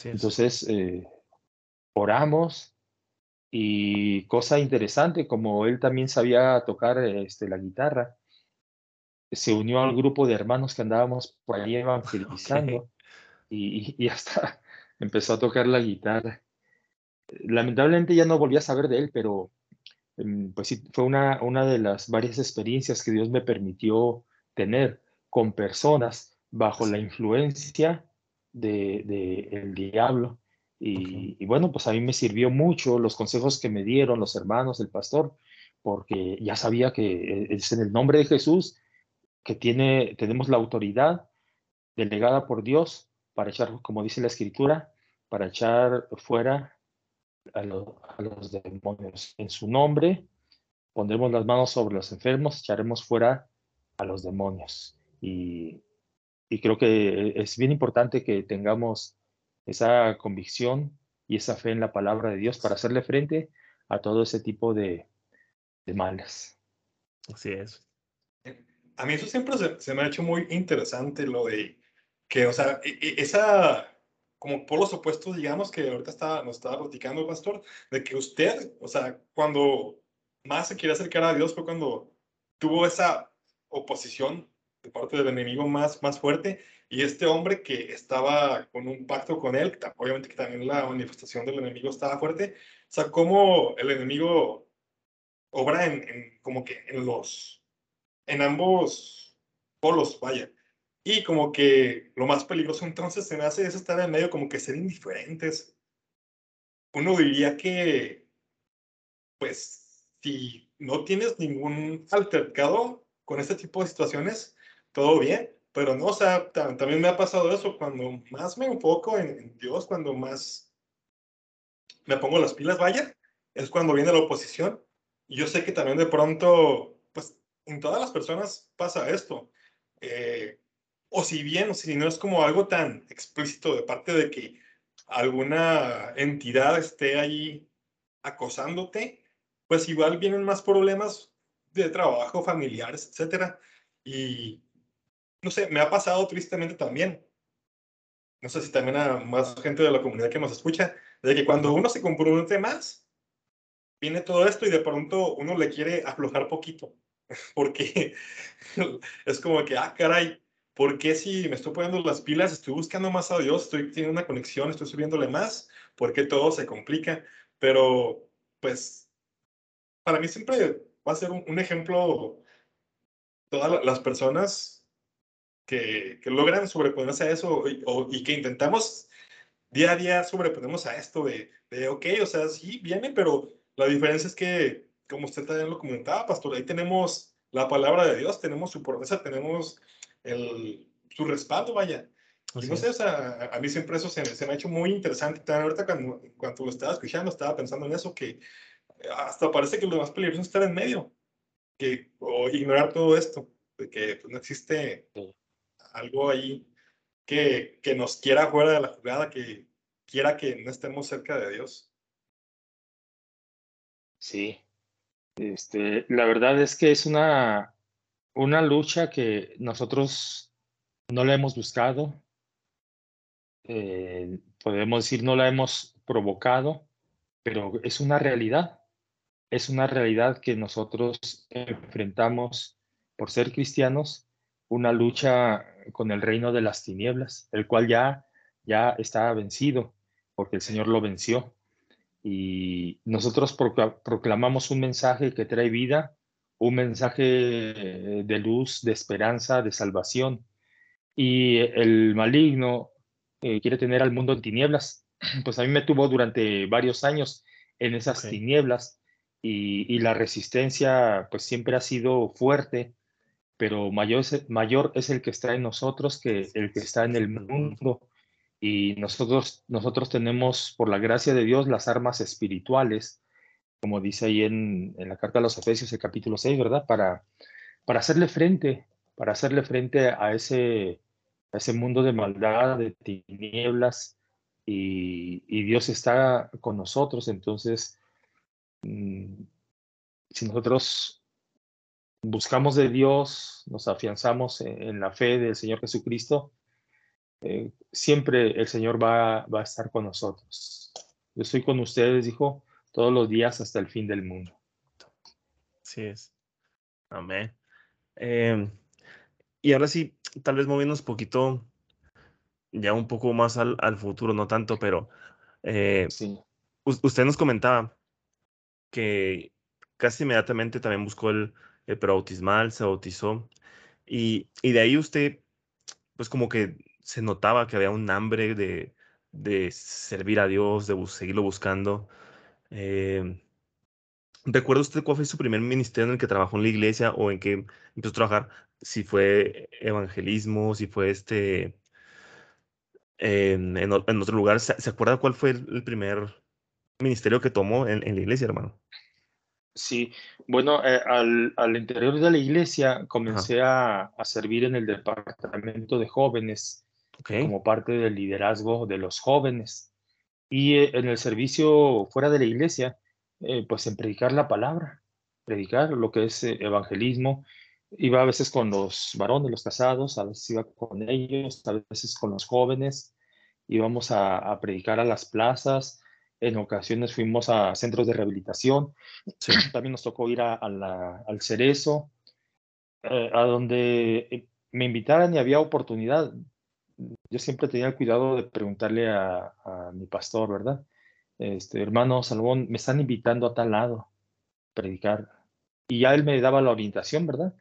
Entonces eh, oramos, y cosa interesante, como él también sabía tocar este, la guitarra, se unió al grupo de hermanos que andábamos por ahí evangelizando y, y, hasta empezó a tocar la guitarra. Lamentablemente ya no volví a saber de él, pero pues sí, fue una, una de las varias experiencias que Dios me permitió tener con personas bajo la influencia del de, el diablo. Y, y, bueno, pues a mí me sirvió mucho los consejos que me dieron los hermanos, el pastor, porque ya sabía que es en el nombre de Jesús que tiene, tenemos la autoridad delegada por Dios para echar, como dice la escritura, para echar fuera a, los demonios. En su nombre pondremos las manos sobre los enfermos, echaremos fuera a los demonios. Y, creo que es bien importante que tengamos esa convicción y esa fe en la palabra de Dios para hacerle frente a todo ese tipo de, de males. Así es. A mí eso siempre se, me ha hecho muy interesante lo de que, o sea, e, e, esa, como por los opuestos, digamos, que ahorita está, nos estaba platicando, pastor, de que usted, o sea, cuando más se quiere acercar a Dios fue cuando tuvo esa oposición de parte del enemigo más, más fuerte y este hombre que estaba con un pacto con él, obviamente que también la manifestación del enemigo estaba fuerte, o sea, cómo el enemigo obra en, como que en los, en ambos polos, vaya. Y como que lo más peligroso entonces se me hace es estar en medio, como que ser indiferentes. Uno diría que, pues, si no tienes ningún altercado con este tipo de situaciones, todo bien, pero no, o sea, también me ha pasado eso, cuando más me enfoco en, en Dios, cuando más me pongo las pilas, vaya, es cuando viene la oposición yo sé que también de pronto, pues en todas las personas pasa esto. Eh, o si bien, o si no es como algo tan explícito de parte de que alguna entidad esté ahí acosándote, pues igual vienen más problemas de trabajo, familiares, etcétera. Y no sé, me ha pasado tristemente también. No sé si también a más gente de la comunidad que nos escucha, de que cuando uno se compromete más, viene todo esto y de pronto uno le quiere aflojar poquito, porque es como que, ah, caray, ¿por qué si me estoy poniendo las pilas, estoy buscando más a Dios, estoy teniendo una conexión, estoy subiéndole más? ¿Por qué todo se complica? Pero, pues, para mí siempre va a ser un, ejemplo todas las personas que, que, logran sobreponerse a eso y, y que intentamos día a día sobreponernos a esto de, de, ok, o sea, sí, viene, pero la diferencia es que, como usted también lo comentaba, pastor, ahí tenemos la palabra de Dios, tenemos su promesa, tenemos el, su respaldo, vaya. Y no sé, o sea, a mí siempre eso se, se me ha hecho muy interesante. También ahorita cuando, cuando lo estaba escuchando, estaba pensando en eso, que hasta parece que lo más peligroso es estar en medio, que, o ignorar todo esto, de que pues, no existe algo ahí que, que nos quiera fuera de la jugada, que quiera que no estemos cerca de Dios. Sí, este, la verdad es que es una, una lucha que nosotros no la hemos buscado, eh, podemos decir no la hemos provocado, pero es una realidad, es una realidad que nosotros enfrentamos por ser cristianos, una lucha con el reino de las tinieblas, el cual ya, ya está vencido, porque el Señor lo venció. Y nosotros proclamamos un mensaje que trae vida, un mensaje de luz, de esperanza, de salvación. Y el maligno eh, quiere tener al mundo en tinieblas. Pues a mí me tuvo durante varios años en esas tinieblas y, la resistencia pues siempre ha sido fuerte, pero mayor es, mayor es el que está en nosotros que el que está en el mundo y nosotros, nosotros tenemos, por la gracia de Dios, las armas espirituales, como dice ahí en, la carta a los Efesios, el capítulo 6, ¿verdad? Para, hacerle frente, para hacerle frente a ese, mundo de maldad, de tinieblas, y, y Dios está con nosotros. Entonces, mm, si nosotros buscamos de Dios, nos afianzamos en la fe del Señor Jesucristo, eh, siempre el Señor va, va, a estar con nosotros. Yo estoy con ustedes, dijo, todos los días hasta el fin del mundo. Así es. Amén. Em, y ahora sí, tal vez moviéndonos un poquito, ya un poco más al, al futuro, no tanto, pero eh, sí. usted nos comentaba que casi inmediatamente también buscó el, el bautismal, se bautizó. Y, y, de ahí usted, pues como que se notaba que había un hambre de, de servir a Dios, de seguirlo buscando. Eh, ¿Recuerda usted cuál fue su primer ministerio en el que trabajó en la iglesia o en que empezó a trabajar? Si fue evangelismo, si fue este en, en, otro lugar. ¿Se, acuerda cuál fue el, primer ministerio que tomó en, la iglesia, hermano? Sí, bueno, eh, al, al, interior de la iglesia comencé a, a, servir en el departamento de jóvenes como parte del liderazgo de los jóvenes. Y eh, en el servicio fuera de la iglesia, eh, pues en predicar la palabra, predicar lo que es evangelismo. Iba a veces con los varones, los casados, a veces iba con ellos, a veces con los jóvenes. Íbamos a, a predicar a las plazas, en ocasiones fuimos a centros de rehabilitación, también nos tocó ir a, al Cerezo, eh, a donde eh, me invitaran y había oportunidad. Yo siempre tenía el cuidado de preguntarle a, mi pastor, ¿verdad? Este, hermano Salomón, me están invitando a tal lado a predicar. Y ya él me daba la orientación, ¿verdad?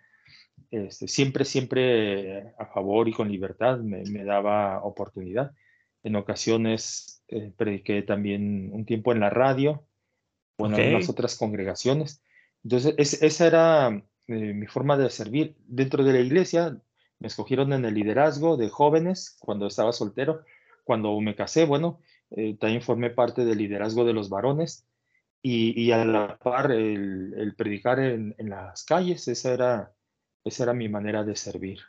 Este, siempre, siempre a favor y con libertad me, me daba oportunidad. En ocasiones eh, prediqué también un tiempo en la radio o en algunas otras congregaciones. Entonces, esa era eh, mi forma de servir. Dentro de la iglesia me escogieron en el liderazgo de jóvenes cuando estaba soltero. Cuando me casé, bueno, eh, también formé parte del liderazgo de los varones y, y a la par el, predicar en, en, las calles, esa era, esa era mi manera de servir.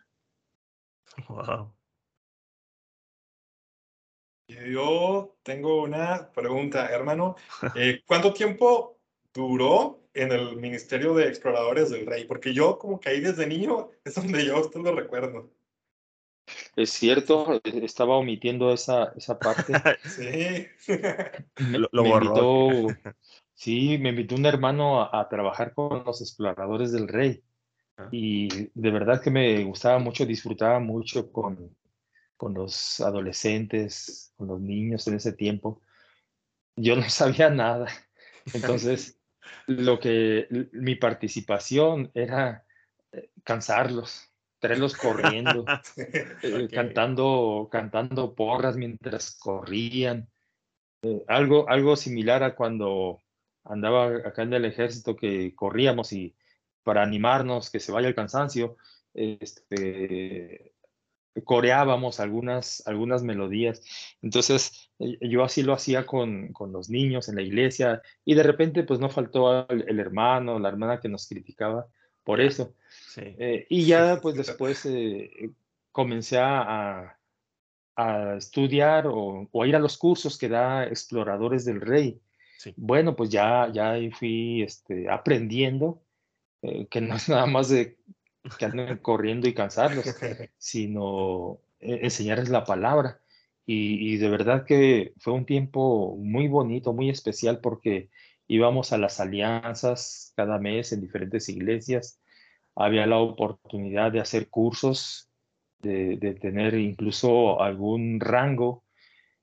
Wow. Yo tengo una pregunta, hermano. Eh, ¿Cuánto tiempo duró en el Ministerio de Exploradores del Rey? Porque yo como que ahí desde niño es donde yo usted lo recuerdo. Es cierto, estaba omitiendo esa, esa parte. sí. Me, lo, invitó, sí, me invitó un hermano a, a, trabajar con los exploradores del rey. Ah. Y de verdad que me gustaba mucho, disfrutaba mucho con, con los adolescentes, con los niños en ese tiempo, yo no sabía nada. Entonces, lo que mi participación era eh, cansarlos, traerlos corriendo, eh, cantando, cantando porras mientras corrían. Eh, algo, algo similar a cuando andaba acá en el ejército que corríamos y para animarnos que se vaya el cansancio, este, coreábamos algunas, algunas melodías. Entonces, eh, yo así lo hacía con, con, los niños en la iglesia y de repente, pues no faltó el, hermano, la hermana que nos criticaba por eso. Eh, y ya, pues después eh, comencé a, a estudiar o, o, a ir a los cursos que da Exploradores del Rey. Bueno, pues ya, ya fui este, aprendiendo que no es nada más de que anden corriendo y cansarlos, sino e-, enseñarles la palabra. Y, de verdad que fue un tiempo muy bonito, muy especial, porque íbamos a las alianzas cada mes en diferentes iglesias. Había la oportunidad de hacer cursos, de, tener incluso algún rango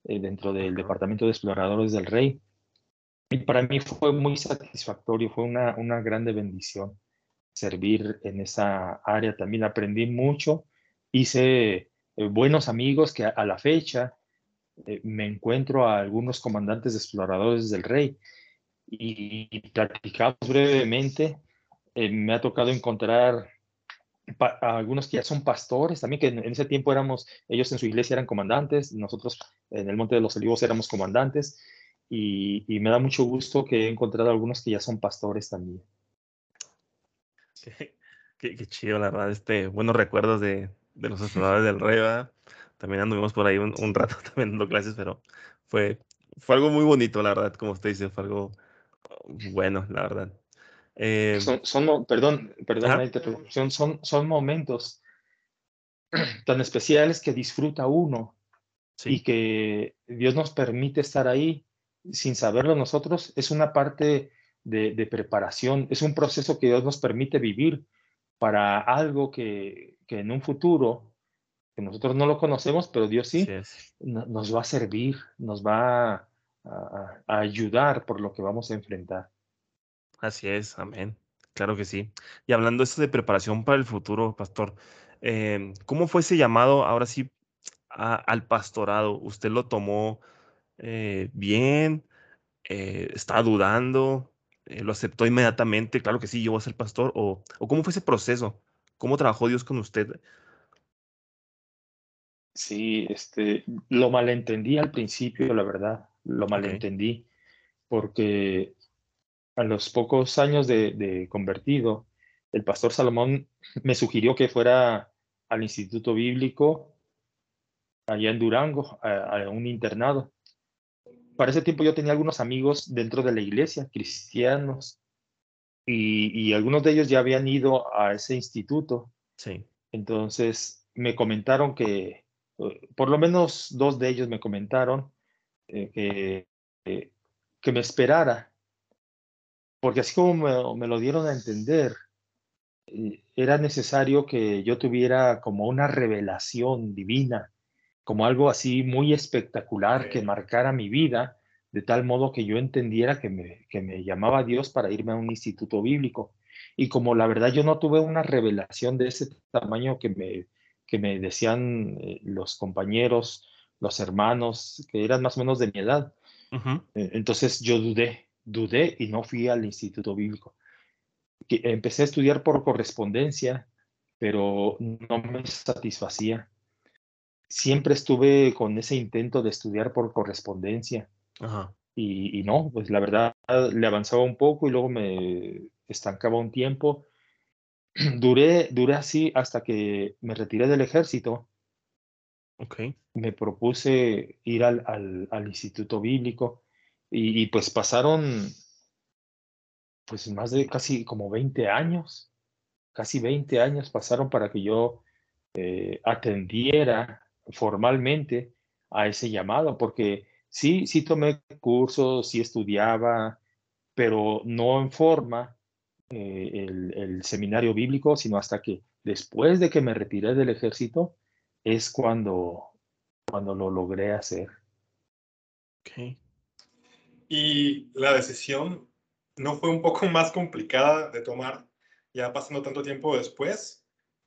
eh, dentro del Departamento de Exploradores del Rey. Y para mí fue muy satisfactorio, fue una, una grande bendición servir en esa área. También aprendí mucho, hice eh, buenos amigos que a, la fecha eh, me encuentro a algunos comandantes exploradores del rey y, platicamos brevemente. Eh, me ha tocado encontrar algunos que ya son pastores, también que en, ese tiempo éramos, ellos en su iglesia eran comandantes, nosotros en el Monte de los Olivos éramos comandantes, y, y, me da mucho gusto que he encontrado algunos que ya son pastores también. Qué, chido, la verdad. Este, buenos recuerdos de, de los estudiantes del Rey, También anduvimos por ahí un, rato también dando clases, pero fue, fue algo muy bonito, la verdad, como usted dice, fue algo bueno, la verdad. Eh, son, perdón, perdón la interrupción, son, son momentos tan especiales que disfruta uno y que Dios nos permite estar ahí sin saberlo nosotros, es una parte de, preparación, es un proceso que Dios nos permite vivir para algo que, que en un futuro, que nosotros no lo conocemos, pero Dios sí, nos va a servir, nos va a, ayudar por lo que vamos a enfrentar. Así es, amén. Claro que sí. Y hablando esto de preparación para el futuro, pastor, em, ¿cómo fue ese llamado ahora sí al pastorado? ¿Usted lo tomó eh, bien? Eh, ¿Estaba dudando? Eh, ¿Lo aceptó inmediatamente? Claro que sí, yo voy a ser pastor. ¿O, ¿O cómo fue ese proceso? ¿Cómo trabajó Dios con usted? Sí, este, lo malentendí al principio, la verdad, lo malentendí, porque a los pocos años de, convertido, el pastor Salomón me sugirió que fuera al Instituto Bíblico allá en Durango, a, un internado. Para ese tiempo yo tenía algunos amigos dentro de la iglesia, cristianos, y, y algunos de ellos ya habían ido a ese instituto. Sí. Entonces me comentaron que por lo menos dos de ellos me comentaron eh, que, eh, que me esperara, porque así como me, lo dieron a entender, eh, era necesario que yo tuviera como una revelación divina, como algo así muy espectacular que marcara mi vida, de tal modo que yo entendiera que me, que me llamaba Dios para irme a un instituto bíblico. Y como la verdad yo no tuve una revelación de ese tamaño que me, que me decían eh, los compañeros, los hermanos, que eran más o menos de mi edad. Eh, entonces yo dudé, dudé y no fui al Instituto Bíblico. Empecé a estudiar por correspondencia, pero no me satisfacía. Siempre estuve con ese intento de estudiar por correspondencia. Y, y, no, pues la verdad le avanzaba un poco y luego me estancaba un tiempo duré, duré así hasta que me retiré del ejército. Okay. Me propuse ir al, al, instituto bíblico y, pues pasaron pues más de casi como 20 años, casi 20 años pasaron para que yo eh, atendiera formalmente a ese llamado, porque sí, sí tomé cursos, sí estudiaba, pero no en forma eh, el, seminario bíblico, sino hasta que después de que me retiré del ejército es cuando, cuando lo logré hacer. Okay. Y la decisión no fue un poco más complicada de tomar ya pasando tanto tiempo después.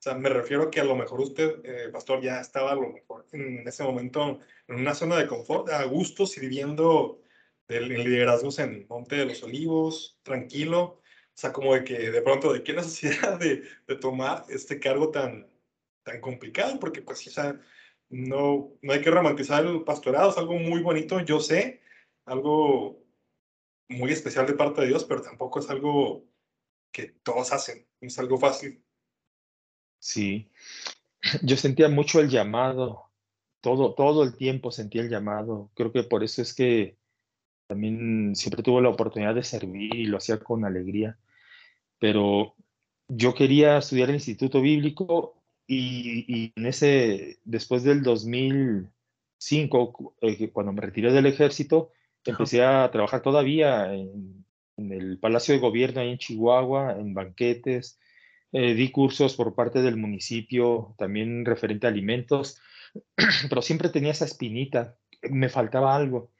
O sea, me refiero que a lo mejor usted, eh, pastor, ya estaba a lo mejor en ese momento en una zona de confort, a gusto, sirviendo en liderazgos en Monte de los Olivos, tranquilo, o sea, como de que de pronto, ¿de qué necesidad de, de tomar este cargo tan, tan complicado? Porque pues, o sea, no, no hay que romantizar el pastorado, es algo muy bonito, yo sé, algo muy especial de parte de Dios, pero tampoco es algo que todos hacen, es algo fácil. Sí, yo sentía mucho el llamado, todo, todo el tiempo sentía el llamado. Creo que por eso es que también siempre tuve la oportunidad de servir y lo hacía con alegría. Pero yo quería estudiar el Instituto Bíblico y, en ese, después del 2005, eh, cuando me retiré del ejército, empecé a trabajar todavía en, el Palacio de Gobierno ahí en Chihuahua, en banquetes. Eh, di cursos por parte del municipio, también referente a alimentos, pero siempre tenía esa espinita, me faltaba algo.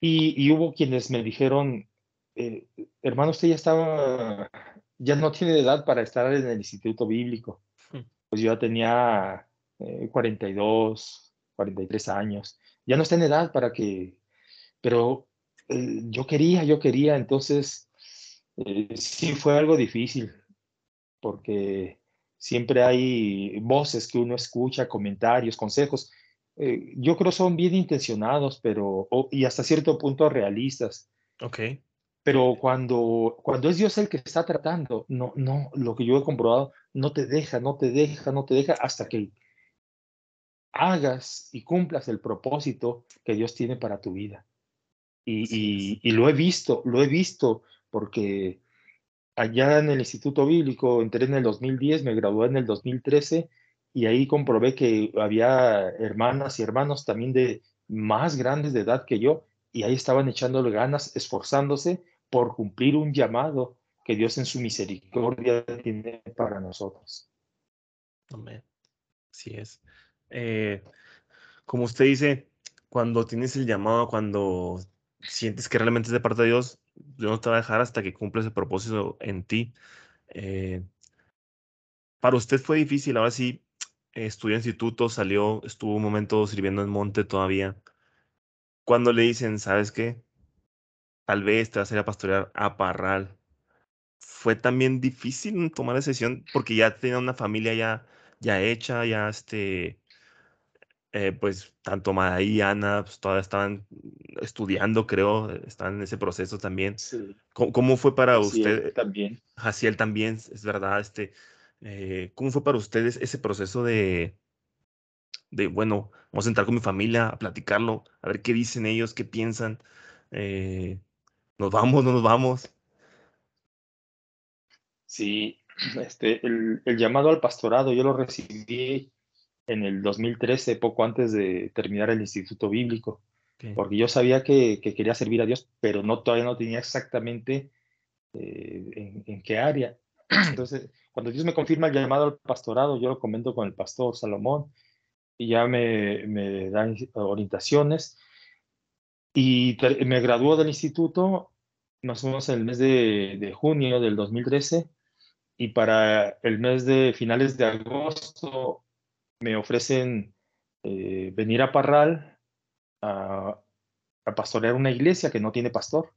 Y, hubo quienes me dijeron, eh, hermano, usted ya estaba, ya no tiene edad para estar en el instituto bíblico. Hmm. Pues yo ya tenía 42, eh, 43 años. Ya no está en edad para que, pero eh, yo quería, yo quería, entonces sí fue algo difícil, porque siempre hay voces que uno escucha, comentarios, consejos, eh, yo creo son bien intencionados, pero, y hasta cierto punto realistas. Ok. Pero cuando, cuando es Dios el que está tratando, no, no, lo que yo he comprobado, no te deja, no te deja, no te deja hasta que hagas y cumplas el propósito que Dios tiene para tu vida. Y, y, y, lo he visto, lo he visto, porque allá en el Instituto Bíblico entré en el 2010, me gradué en el 2013 y ahí comprobé que había hermanas y hermanos también de más grandes de edad que yo y ahí estaban echándole ganas, esforzándose por cumplir un llamado que Dios en su misericordia tiene para nosotros. Amén. Así es. Eh, como usted dice, cuando tienes el llamado, cuando sientes que realmente es de parte de Dios, Dios no te va a dejar hasta que cumpla ese propósito en ti. Eh, para usted fue difícil, ahora sí, estudió instituto, salió, estuvo un momento sirviendo en Monte todavía. Cuando le dicen, ¿sabes qué? Tal vez te vas a ir a pastorear a Parral. Fue también difícil tomar esa decisión porque ya tenía una familia ya, ya hecha, ya este, eh, pues tanto Madaí y Ana pues, todavía estaban estudiando, creo, estaban en ese proceso también. Sí, ¿Cómo, cómo fue para Jaciel usted? también. Jaciel también, es verdad, este, eh, ¿cómo fue para ustedes ese proceso de, de, bueno, vamos a sentar con mi familia a platicarlo, a ver qué dicen ellos, qué piensan? Eh, ¿Nos vamos, no nos vamos? Sí, este, el, el llamado al pastorado yo lo recibí en el 2013, poco antes de terminar el instituto bíblico, Ok, porque yo sabía que, que quería servir a Dios, pero no todavía no tenía exactamente eh, en, en qué área. Entonces, cuando Dios me confirma el llamado al pastorado, yo lo comento con el pastor Salomón y ya me, me dan orientaciones. Y me graduó del instituto más o menos en el mes de, de junio del 2013 y para el mes de finales de agosto me ofrecen eh, venir a Parral a, a pastorear una iglesia que no tiene pastor.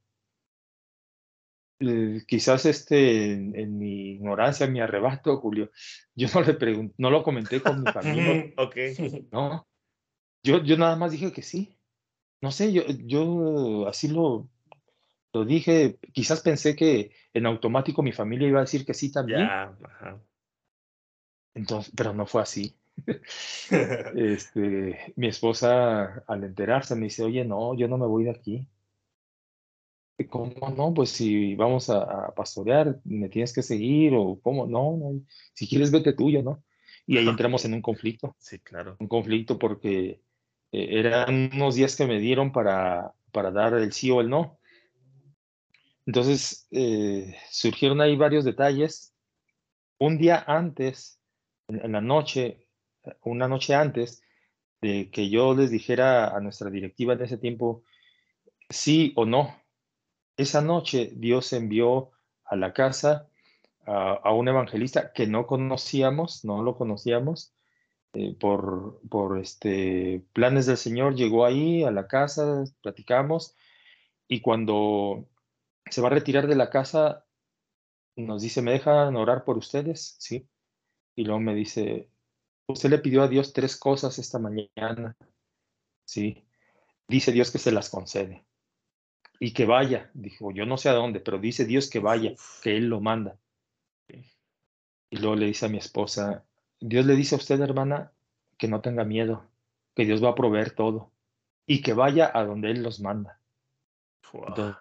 Eh, quizás este, en, en mi ignorancia, en mi arrebato, Julio, yo no le pregunté, no lo comenté con mi familia, ok, no, yo, yo nada más dije que sí. No sé, yo, yo así lo, lo dije, quizás pensé que en automático mi familia iba a decir que sí también, entonces, pero no fue así. Este, mi esposa al enterarse me dice, oye, no, yo no me voy de aquí. ¿Cómo no? Pues si vamos a, a pastorear, me tienes que seguir o cómo, no, no, si quieres vete tú, yo no. Y ahí entramos en un conflicto, sí, claro, un conflicto porque eh, eran unos días que me dieron para, para dar el sí o el no. Entonces, eh, surgieron ahí varios detalles. Un día antes, en, en la noche, una noche antes de que yo les dijera a nuestra directiva en ese tiempo sí o no, esa noche Dios envió a la casa a, a un evangelista que no conocíamos, no lo conocíamos, eh, por, por este, planes del Señor, llegó ahí a la casa, platicamos, y cuando se va a retirar de la casa, nos dice, ¿me dejan orar por ustedes? Sí. Y luego me dice, usted le pidió a Dios tres cosas esta mañana. Sí. Dice Dios que se las concede. Y que vaya. Dijo, yo no sé a dónde, pero dice Dios que vaya, que Él lo manda. Y luego le dice a mi esposa, Dios le dice a usted, hermana, que no tenga miedo, que Dios va a proveer todo y que vaya a donde Él los manda.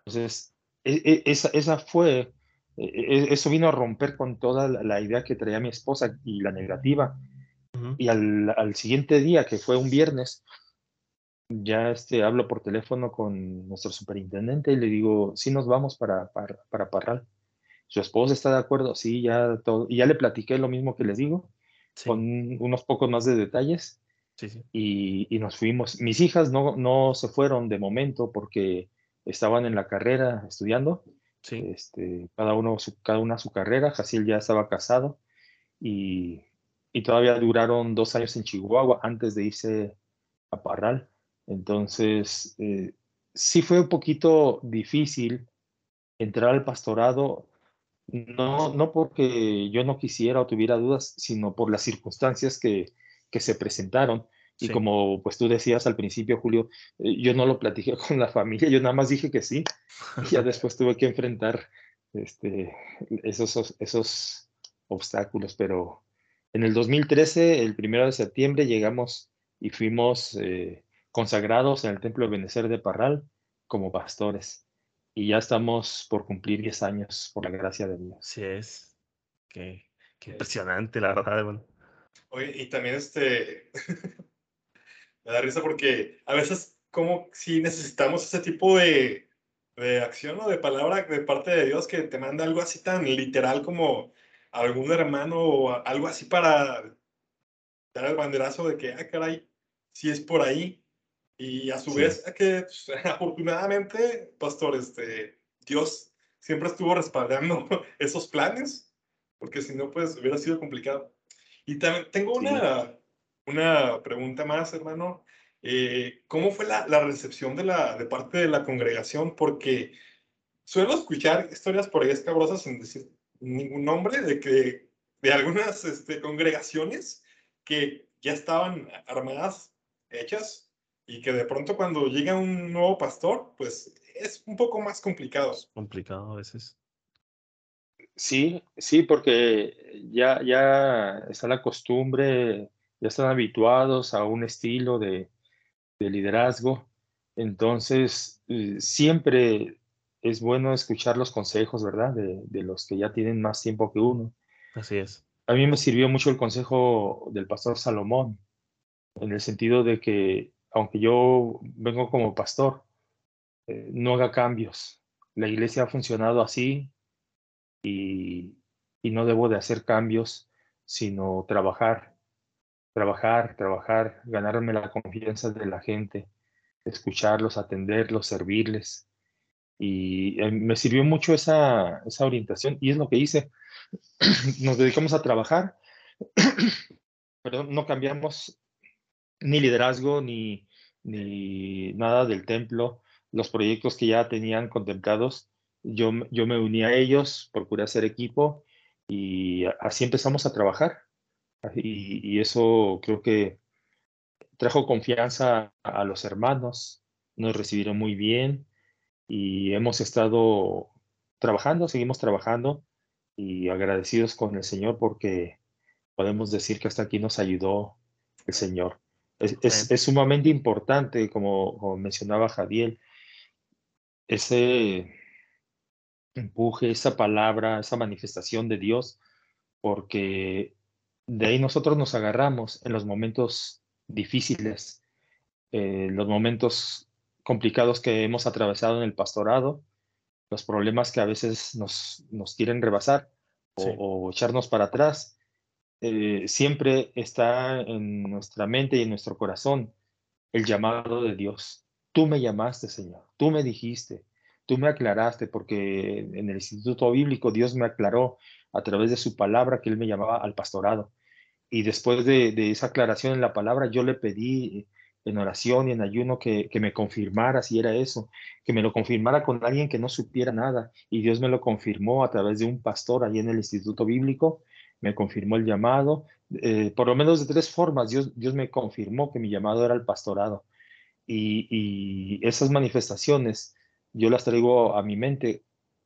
Entonces, e- e- esa, esa fue, e- eso vino a romper con toda la idea que traía mi esposa y la negativa. Y al, al siguiente día, que fue un viernes, ya este, hablo por teléfono con nuestro superintendente y le digo, sí nos vamos para, para, para Parral. Su esposa está de acuerdo, sí, ya todo. Y ya le platiqué lo mismo que les digo, sí, con unos pocos más de detalles sí, sí, y, y nos fuimos. Mis hijas no, no se fueron de momento porque estaban en la carrera estudiando, sí, este, cada, uno su, cada una su carrera. Jaciel ya estaba casado y, y todavía duraron dos años en Chihuahua antes de irse a Parral. Entonces, eh, sí fue un poquito difícil entrar al pastorado, no, no porque yo no quisiera o tuviera dudas, sino por las circunstancias que, que se presentaron. Y sí, como pues tú decías al principio, Julio, eh, yo no lo platiqué con la familia, yo nada más dije que sí, y ya después tuve que enfrentar este, esos, esos obstáculos, pero en el 2013, el primero de septiembre, llegamos y fuimos eh, consagrados en el Templo de Benecer de Parral como pastores. Y ya estamos por cumplir 10 años, por la gracia de Dios. sí es, qué, qué impresionante, la verdad, hermano. Oye, y también este, me da risa porque a veces como si necesitamos ese tipo de, de acción o de palabra de parte de Dios que te manda algo así tan literal como algún hermano o algo así para dar el banderazo de que, ah, caray, sí es por ahí. Y a su Sí. vez, a que pues, afortunadamente, pastor, este, Dios siempre estuvo respaldando esos planes, porque si no, pues hubiera sido complicado. Y también tengo una, una pregunta más, hermano. Eh, ¿Cómo fue la, la, recepción de, la, de parte de la congregación? Porque suelo escuchar historias por ahí escabrosas sin decir ningún nombre de que de algunas este, congregaciones que ya estaban armadas, hechas, y que de pronto cuando llega un nuevo pastor, pues es un poco más complicado. complicado a veces. Sí, sí, porque ya, ya está la costumbre, ya están habituados a un estilo de, de liderazgo. Entonces, eh, siempre es bueno escuchar los consejos, ¿verdad? De, de, los que ya tienen más tiempo que uno. Así es. A mí me sirvió mucho el consejo del pastor Salomón, en el sentido de que, aunque yo vengo como pastor, eh, no haga cambios. La iglesia ha funcionado así y, y no debo de hacer cambios, sino trabajar, trabajar, trabajar, ganarme la confianza de la gente, escucharlos, atenderlos, servirles. Y eh, me sirvió mucho esa, esa orientación y es lo que hice. Nos dedicamos a trabajar, perdón, no cambiamos ni liderazgo ni, ni nada del templo, los proyectos que ya tenían contemplados, yo, yo me uní a ellos, procuré hacer equipo y así empezamos a trabajar. Y, eso creo que trajo confianza a los hermanos, nos recibieron muy bien y hemos estado trabajando, seguimos trabajando y agradecidos con el Señor porque podemos decir que hasta aquí nos ayudó el Señor. Es, es, es sumamente importante, como, como, mencionaba Javier, ese empuje, esa palabra, esa manifestación de Dios, porque de ahí nosotros nos agarramos en los momentos difíciles, eh, los momentos complicados que hemos atravesado en el pastorado, los problemas que a veces nos, nos quieren rebasar o, sí. o echarnos para atrás. Eh, siempre está en nuestra mente y en nuestro corazón el llamado de Dios. Tú me llamaste, Señor, tú me dijiste, tú me aclaraste, porque en el Instituto Bíblico Dios me aclaró a través de su palabra que Él me llamaba al pastorado. Y después de, de esa aclaración en la palabra, yo le pedí en oración y en ayuno que, que, me confirmara si era eso, que me lo confirmara con alguien que no supiera nada. Y Dios me lo confirmó a través de un pastor allí en el Instituto Bíblico, me confirmó el llamado. Eh, por lo menos de tres formas, Dios, Dios me confirmó que mi llamado era el pastorado. Y, y esas manifestaciones yo las traigo a mi mente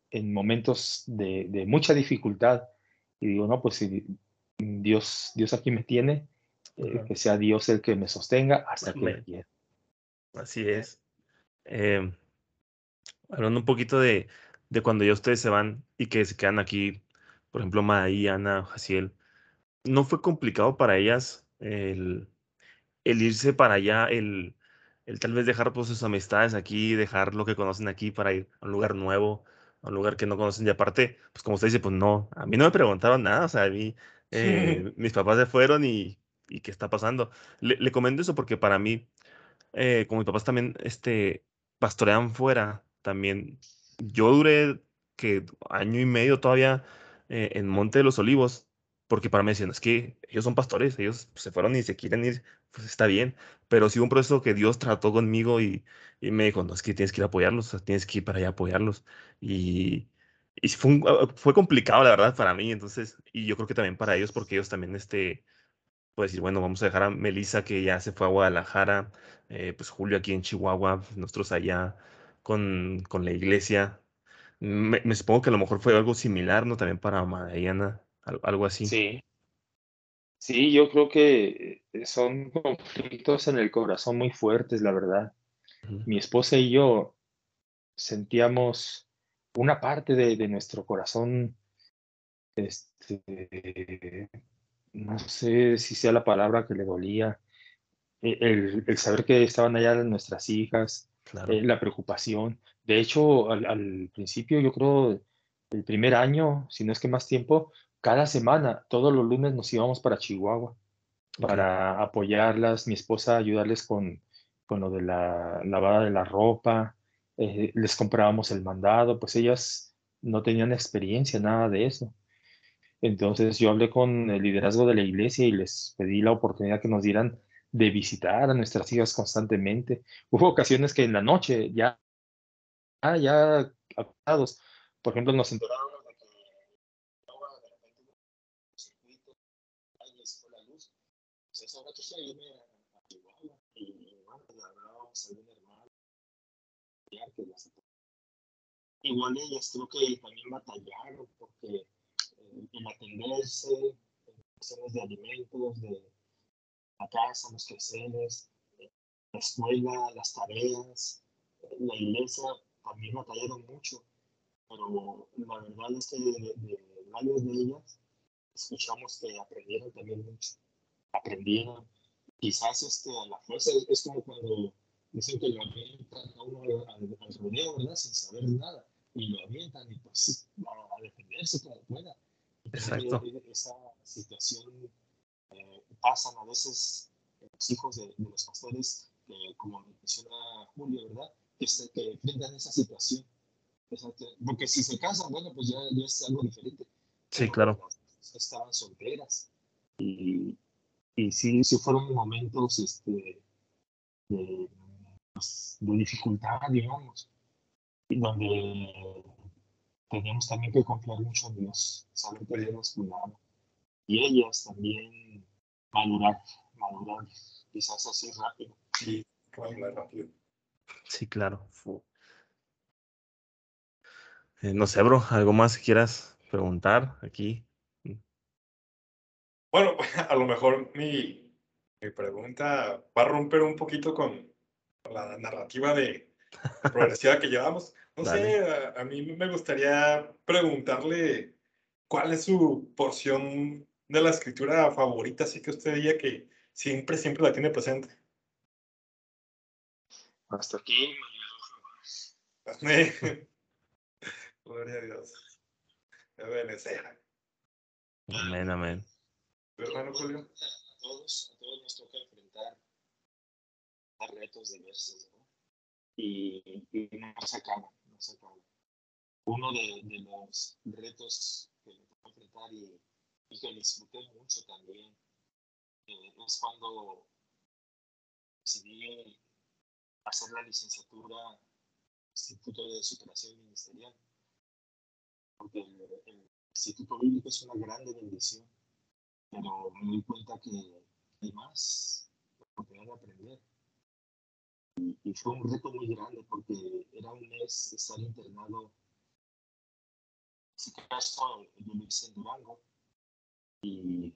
en momentos de, de mucha dificultad. Y digo, no, pues si Dios, Dios aquí me tiene, eh, que sea Dios el que me sostenga hasta que quiera. Así es. Eh, hablando un poquito de, de, cuando ya ustedes se van y que se quedan aquí, por ejemplo, Maí, Ana, Jaciel, ¿no fue complicado para ellas el, el irse para allá, el, el, tal vez dejar pues, sus amistades aquí, dejar lo que conocen aquí para ir a un lugar nuevo, a un lugar que no conocen? Y aparte, pues como usted dice, pues no, a mí no me preguntaron nada, o sea, a mí, eh, mis papás se fueron y y qué está pasando. Le, le comento eso porque para mí, eh, como mis papás también este, pastorean fuera, también yo duré que año y medio todavía eh, en Monte de los Olivos, porque para mí decían, es que ellos son pastores, ellos se fueron y se quieren ir, pues está bien, pero sí un proceso que Dios trató conmigo y, y me dijo, no, es que tienes que ir a apoyarlos, tienes que ir para allá a apoyarlos. Y, fue, un, fue complicado, la verdad, para mí, entonces, y yo creo que también para ellos, porque ellos también, este, puede decir, bueno, vamos a dejar a Melissa que ya se fue a Guadalajara, eh, pues Julio aquí en Chihuahua, nosotros allá con, con la iglesia. Me, me, supongo que a lo mejor fue algo similar, ¿no? También para Mariana, algo así. Sí. Sí, yo creo que eh, son conflictos en el corazón muy fuertes, la verdad. Uh -huh. Mi esposa y yo sentíamos una parte de, de nuestro corazón este, no sé si sea la palabra que le dolía, e, el, el saber que estaban allá nuestras hijas, claro. eh, la preocupación. De hecho, al, al, principio, yo creo, el primer año, si no es que más tiempo, cada semana, todos los lunes nos íbamos para Chihuahua okay. para apoyarlas, mi esposa ayudarles con, con lo de la lavada de la ropa, eh, les comprábamos el mandado, pues ellas no tenían experiencia, nada de eso. Entonces yo hablé con el liderazgo de la iglesia y les pedí la oportunidad que nos dieran de visitar a nuestras hijas constantemente. Hubo ocasiones que en la noche ya, ah, ya acostados, por ejemplo, nos enterábamos de que de repente la luz. Algún hermano Igual ellas creo que también batallaron porque en atenderse, en cuestiones de alimentos, de la casa, los quehaceres, la escuela, las tareas, la iglesia, también batallaron mucho, pero la verdad es que de, varios de ellas escuchamos que aprendieron también mucho, aprendieron, quizás este, a la fuerza, es como cuando dicen que lo avientan a uno al, al rodeo, ¿verdad? Sin saber nada, y lo avientan y pues a defenderse como pueda Exacto. Esa situación eh, pasan a veces los hijos de, los pastores, como menciona Julio, ¿verdad? Que, se, que enfrentan esa situación. Porque si se casan, bueno, pues ya, ya es algo diferente. Sí, claro. Estaban solteras. Y, y sí, sí fueron momentos este, de, pues, de dificultad, digamos, donde teníamos también que confiar mucho en Dios, saber que Dios nos cuidaba. Y ellas también madurar, madurar, quizás así rápido. Sí, rápido. Sí, claro. Eh, no sé, bro, ¿algo más que quieras preguntar aquí? Bueno, a lo mejor mi, mi pregunta va a romper un poquito con la narrativa de progresiva que llevamos. No sé, a, mí me gustaría preguntarle cuál es su porción de la escritura favorita, así que usted diría que siempre, siempre la tiene presente. Hasta aquí. Gloria a Dios. Amén, amén. hermano Julio? A todos, a todos nos toca enfrentar a retos diversos, ¿no? Y, y no se acaba uno de, de, los retos que me tocó enfrentar y, y, que disfruté mucho también eh, es cuando decidí hacer la licenciatura Instituto de Superación Ministerial. Porque el, el Instituto Bíblico es una grande bendición, pero me doy cuenta que hay más oportunidad de aprender y, fue un reto muy grande porque era un mes estar internado. En ese caso, yo lo hice en Durango y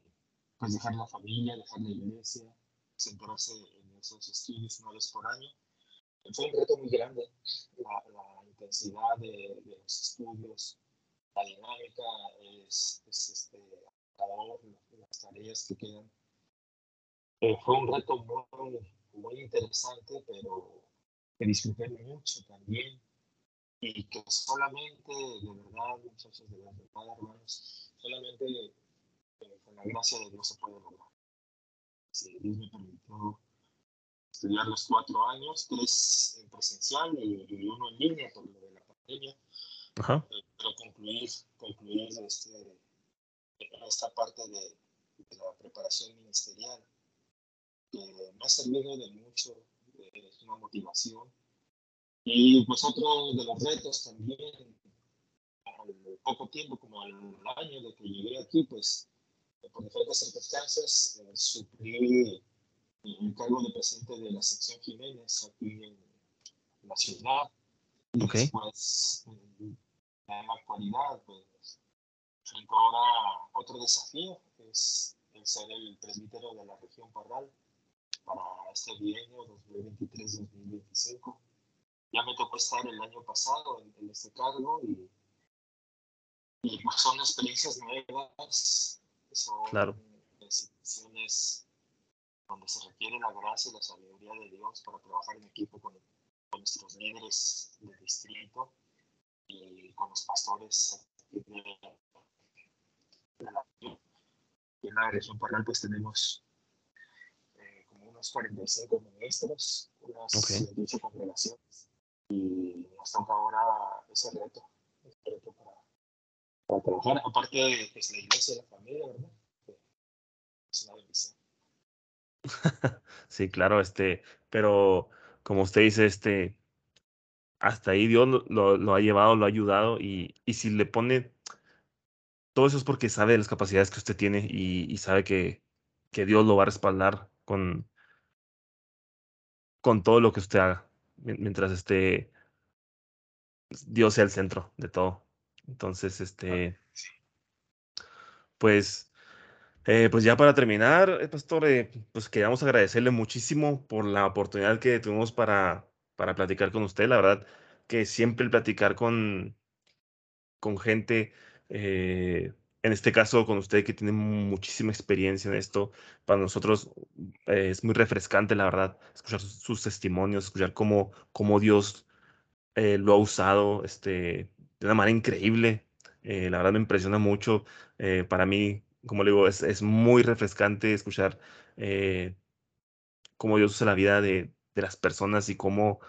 pues dejar la familia, dejar la iglesia, centrarse en esos estudios una vez por año. Fue un reto muy grande, la, la intensidad de, de, los estudios, la dinámica, es, es este, las tareas que quedan. Eh, fue un reto muy, muy interesante, pero que disfruté mucho también y que solamente, de verdad, muchachos, de verdad, hermanos, solamente eh, con la gracia de Dios se puede lograr. Si Dios me permitió estudiar los cuatro años, tres en presencial y, uno en línea por lo de la pandemia, Ajá. Eh, pero concluir, concluir este, esta parte de, de la preparación ministerial me ha servido de mucho, es una motivación. Y pues otro de los retos también, al poco tiempo, como al año de que llegué aquí, pues por diferentes circunstancias, eh, suplí el cargo de presidente de la sección Jiménez aquí en la ciudad. Y después, en la actualidad, pues, frente ahora otro desafío, es el ser el presbítero de la región Parral para este bienio 2023-2025. Ya me tocó estar el año pasado en, este cargo y, y pues son experiencias nuevas, son claro. situaciones donde se requiere la gracia y la sabiduría de Dios para trabajar en equipo con, con nuestros líderes del distrito y con los pastores de, de la, en la región Parral pues tenemos 45 ministros, unas okay. 18 congregaciones. Y toca ahora ese reto, ese reto para, para trabajar. Aparte de pues, la iglesia y la familia, ¿verdad? Es una bendición. sí, claro, este, pero como usted dice, este, hasta ahí Dios lo, lo, ha llevado, lo ha ayudado y, y, si le pone, todo eso es porque sabe las capacidades que usted tiene y, y sabe que, que, Dios lo va a respaldar con, con todo lo que usted haga, mientras este, Dios sea el centro de todo. Entonces, este, pues eh, pues ya para terminar, eh, Pastor, eh, pues queríamos agradecerle muchísimo por la oportunidad que tuvimos para, para platicar con usted. La verdad que siempre el platicar con, con gente, en este caso con usted que tiene muchísima experiencia en esto, para nosotros es muy refrescante, la verdad, escuchar sus, testimonios, escuchar cómo, cómo Dios lo ha usado este, de una manera increíble. la verdad me impresiona mucho. para mí, como le digo, es, es muy refrescante escuchar eh, cómo Dios usa la vida de, de, las personas y cómo,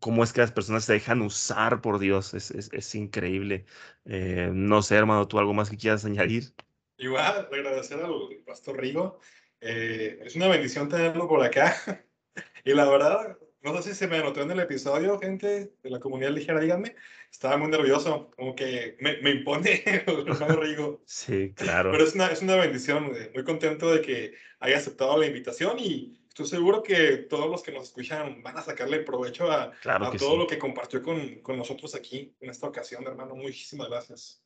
cómo es que las personas se dejan usar por Dios. Es, es, es increíble. Eh, no sé, hermano, ¿tú algo más que quieras añadir? Igual, agradecer al pastor Rigo. Eh, es una bendición tenerlo por acá. y la verdad, no sé si se me notó en el episodio, gente de la comunidad ligera, díganme. Estaba muy nervioso, como que me, me impone el hermano Rigo. Sí, claro. Pero es una, es una bendición, muy contento de que haya aceptado la invitación y estoy seguro que todos los que nos escuchan van a sacarle provecho a, claro a todo sí. lo que compartió con, con, nosotros aquí en esta ocasión, hermano. Muchísimas gracias.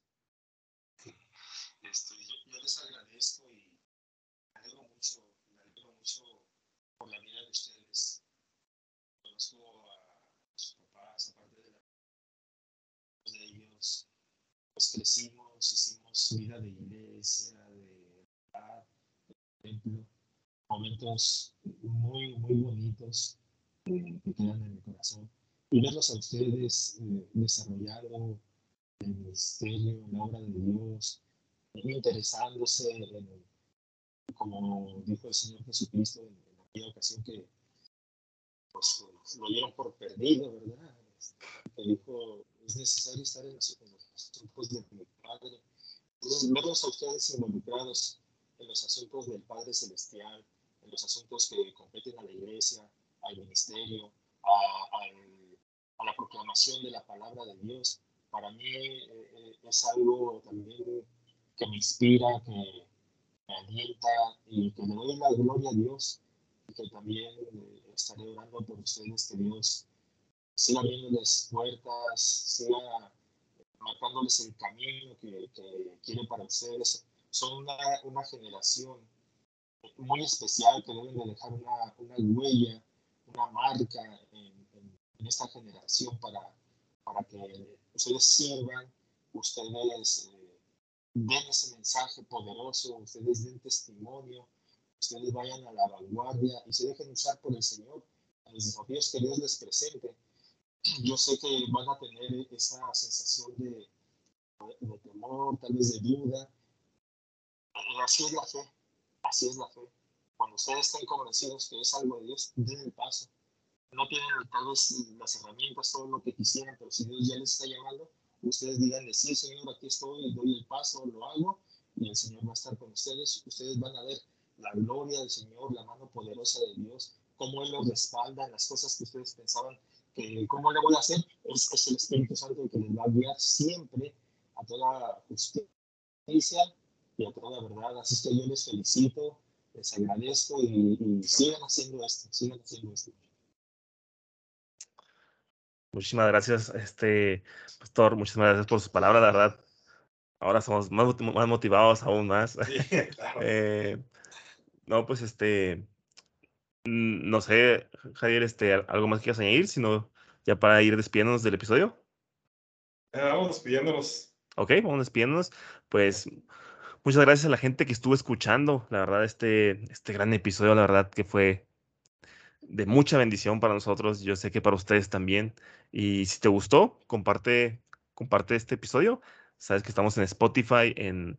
Este, yo, yo les agradezco y me alegro mucho, me alegro mucho por la vida de ustedes conozco a sus papás, aparte de, la, de ellos, pues crecimos, hicimos vida de iglesia, de templo, momentos muy, muy bonitos que quedan en mi corazón. Y verlos a ustedes eh, desarrollado el ministerio, la obra de Dios, interesándose en, como dijo el Señor Jesucristo en, en aquella ocasión que pues, lo dieron por perdido, ¿verdad? Que dijo, es necesario estar en los asuntos de mi Padre. Verlos a ustedes involucrados en los asuntos del Padre Celestial, en los asuntos que competen a la iglesia, al ministerio, a, a, a la proclamación de la palabra de Dios, para mí eh, es algo también que me inspira, que me alienta y que le doy la gloria a Dios y que también eh, estaré orando por ustedes, que Dios siga abriéndoles puertas, siga marcándoles el camino que, que quiere para ustedes. Son una, una, generación muy especial que deben de dejar una, una huella, una marca en, en, en esta generación para, para que ustedes sirvan, ustedes eh, den ese mensaje poderoso, ustedes den testimonio, ustedes vayan a la vanguardia y se dejen usar por el Señor a los desafíos que Dios les presente. Yo sé que van a tener esa sensación de, de temor, tal vez de duda. Y así es la fe, así es la fe. Cuando ustedes estén convencidos que es algo de Dios, den el paso. No tienen tal vez las herramientas, todo lo que quisieran, pero si Dios ya les está llamando, ustedes digan, sí, Señor, aquí estoy, doy el paso, lo hago, y el Señor va a estar con ustedes. Ustedes van a ver la gloria del Señor, la mano poderosa de Dios, cómo Él los respalda en las cosas que ustedes pensaban que cómo le voy a hacer, es, es el Espíritu Santo el que les va a guiar siempre a toda justicia y a toda verdad. Así que yo les felicito, les agradezco y, y sigan haciendo esto, sigan haciendo esto. Muchísimas gracias, este pastor. Muchísimas gracias por sus palabras, la verdad. Ahora somos más, más motivados aún más. Sí, claro. eh, no, pues este, no sé, Javier, este, algo más que quieras añadir, sino ya para ir despidiéndonos del episodio. Eh, vamos despidiéndonos. Ok, vamos despidiéndonos. Pues muchas gracias a la gente que estuvo escuchando. La verdad, este, este gran episodio, la verdad que fue de mucha bendición para nosotros. Yo sé que para ustedes también. Y si te gustó, comparte, comparte este episodio. Sabes que estamos en Spotify, en,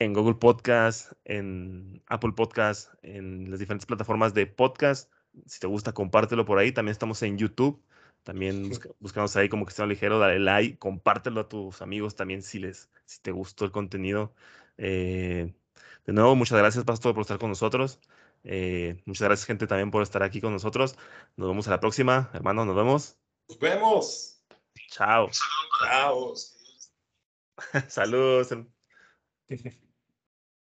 en Google Podcast, en Apple Podcast, en las diferentes plataformas de podcast. Si te gusta, compártelo por ahí. También estamos en YouTube. También buscamos ahí como que sea ligero, dale like, compártelo a tus amigos también si les, si te gustó el contenido. Eh, de nuevo, muchas gracias, Pastor, por estar con nosotros. Eh, muchas gracias, gente, también por estar aquí con nosotros. Nos vemos a la próxima, hermano. Nos vemos. Nos vemos. Chao. Chao. Saludos.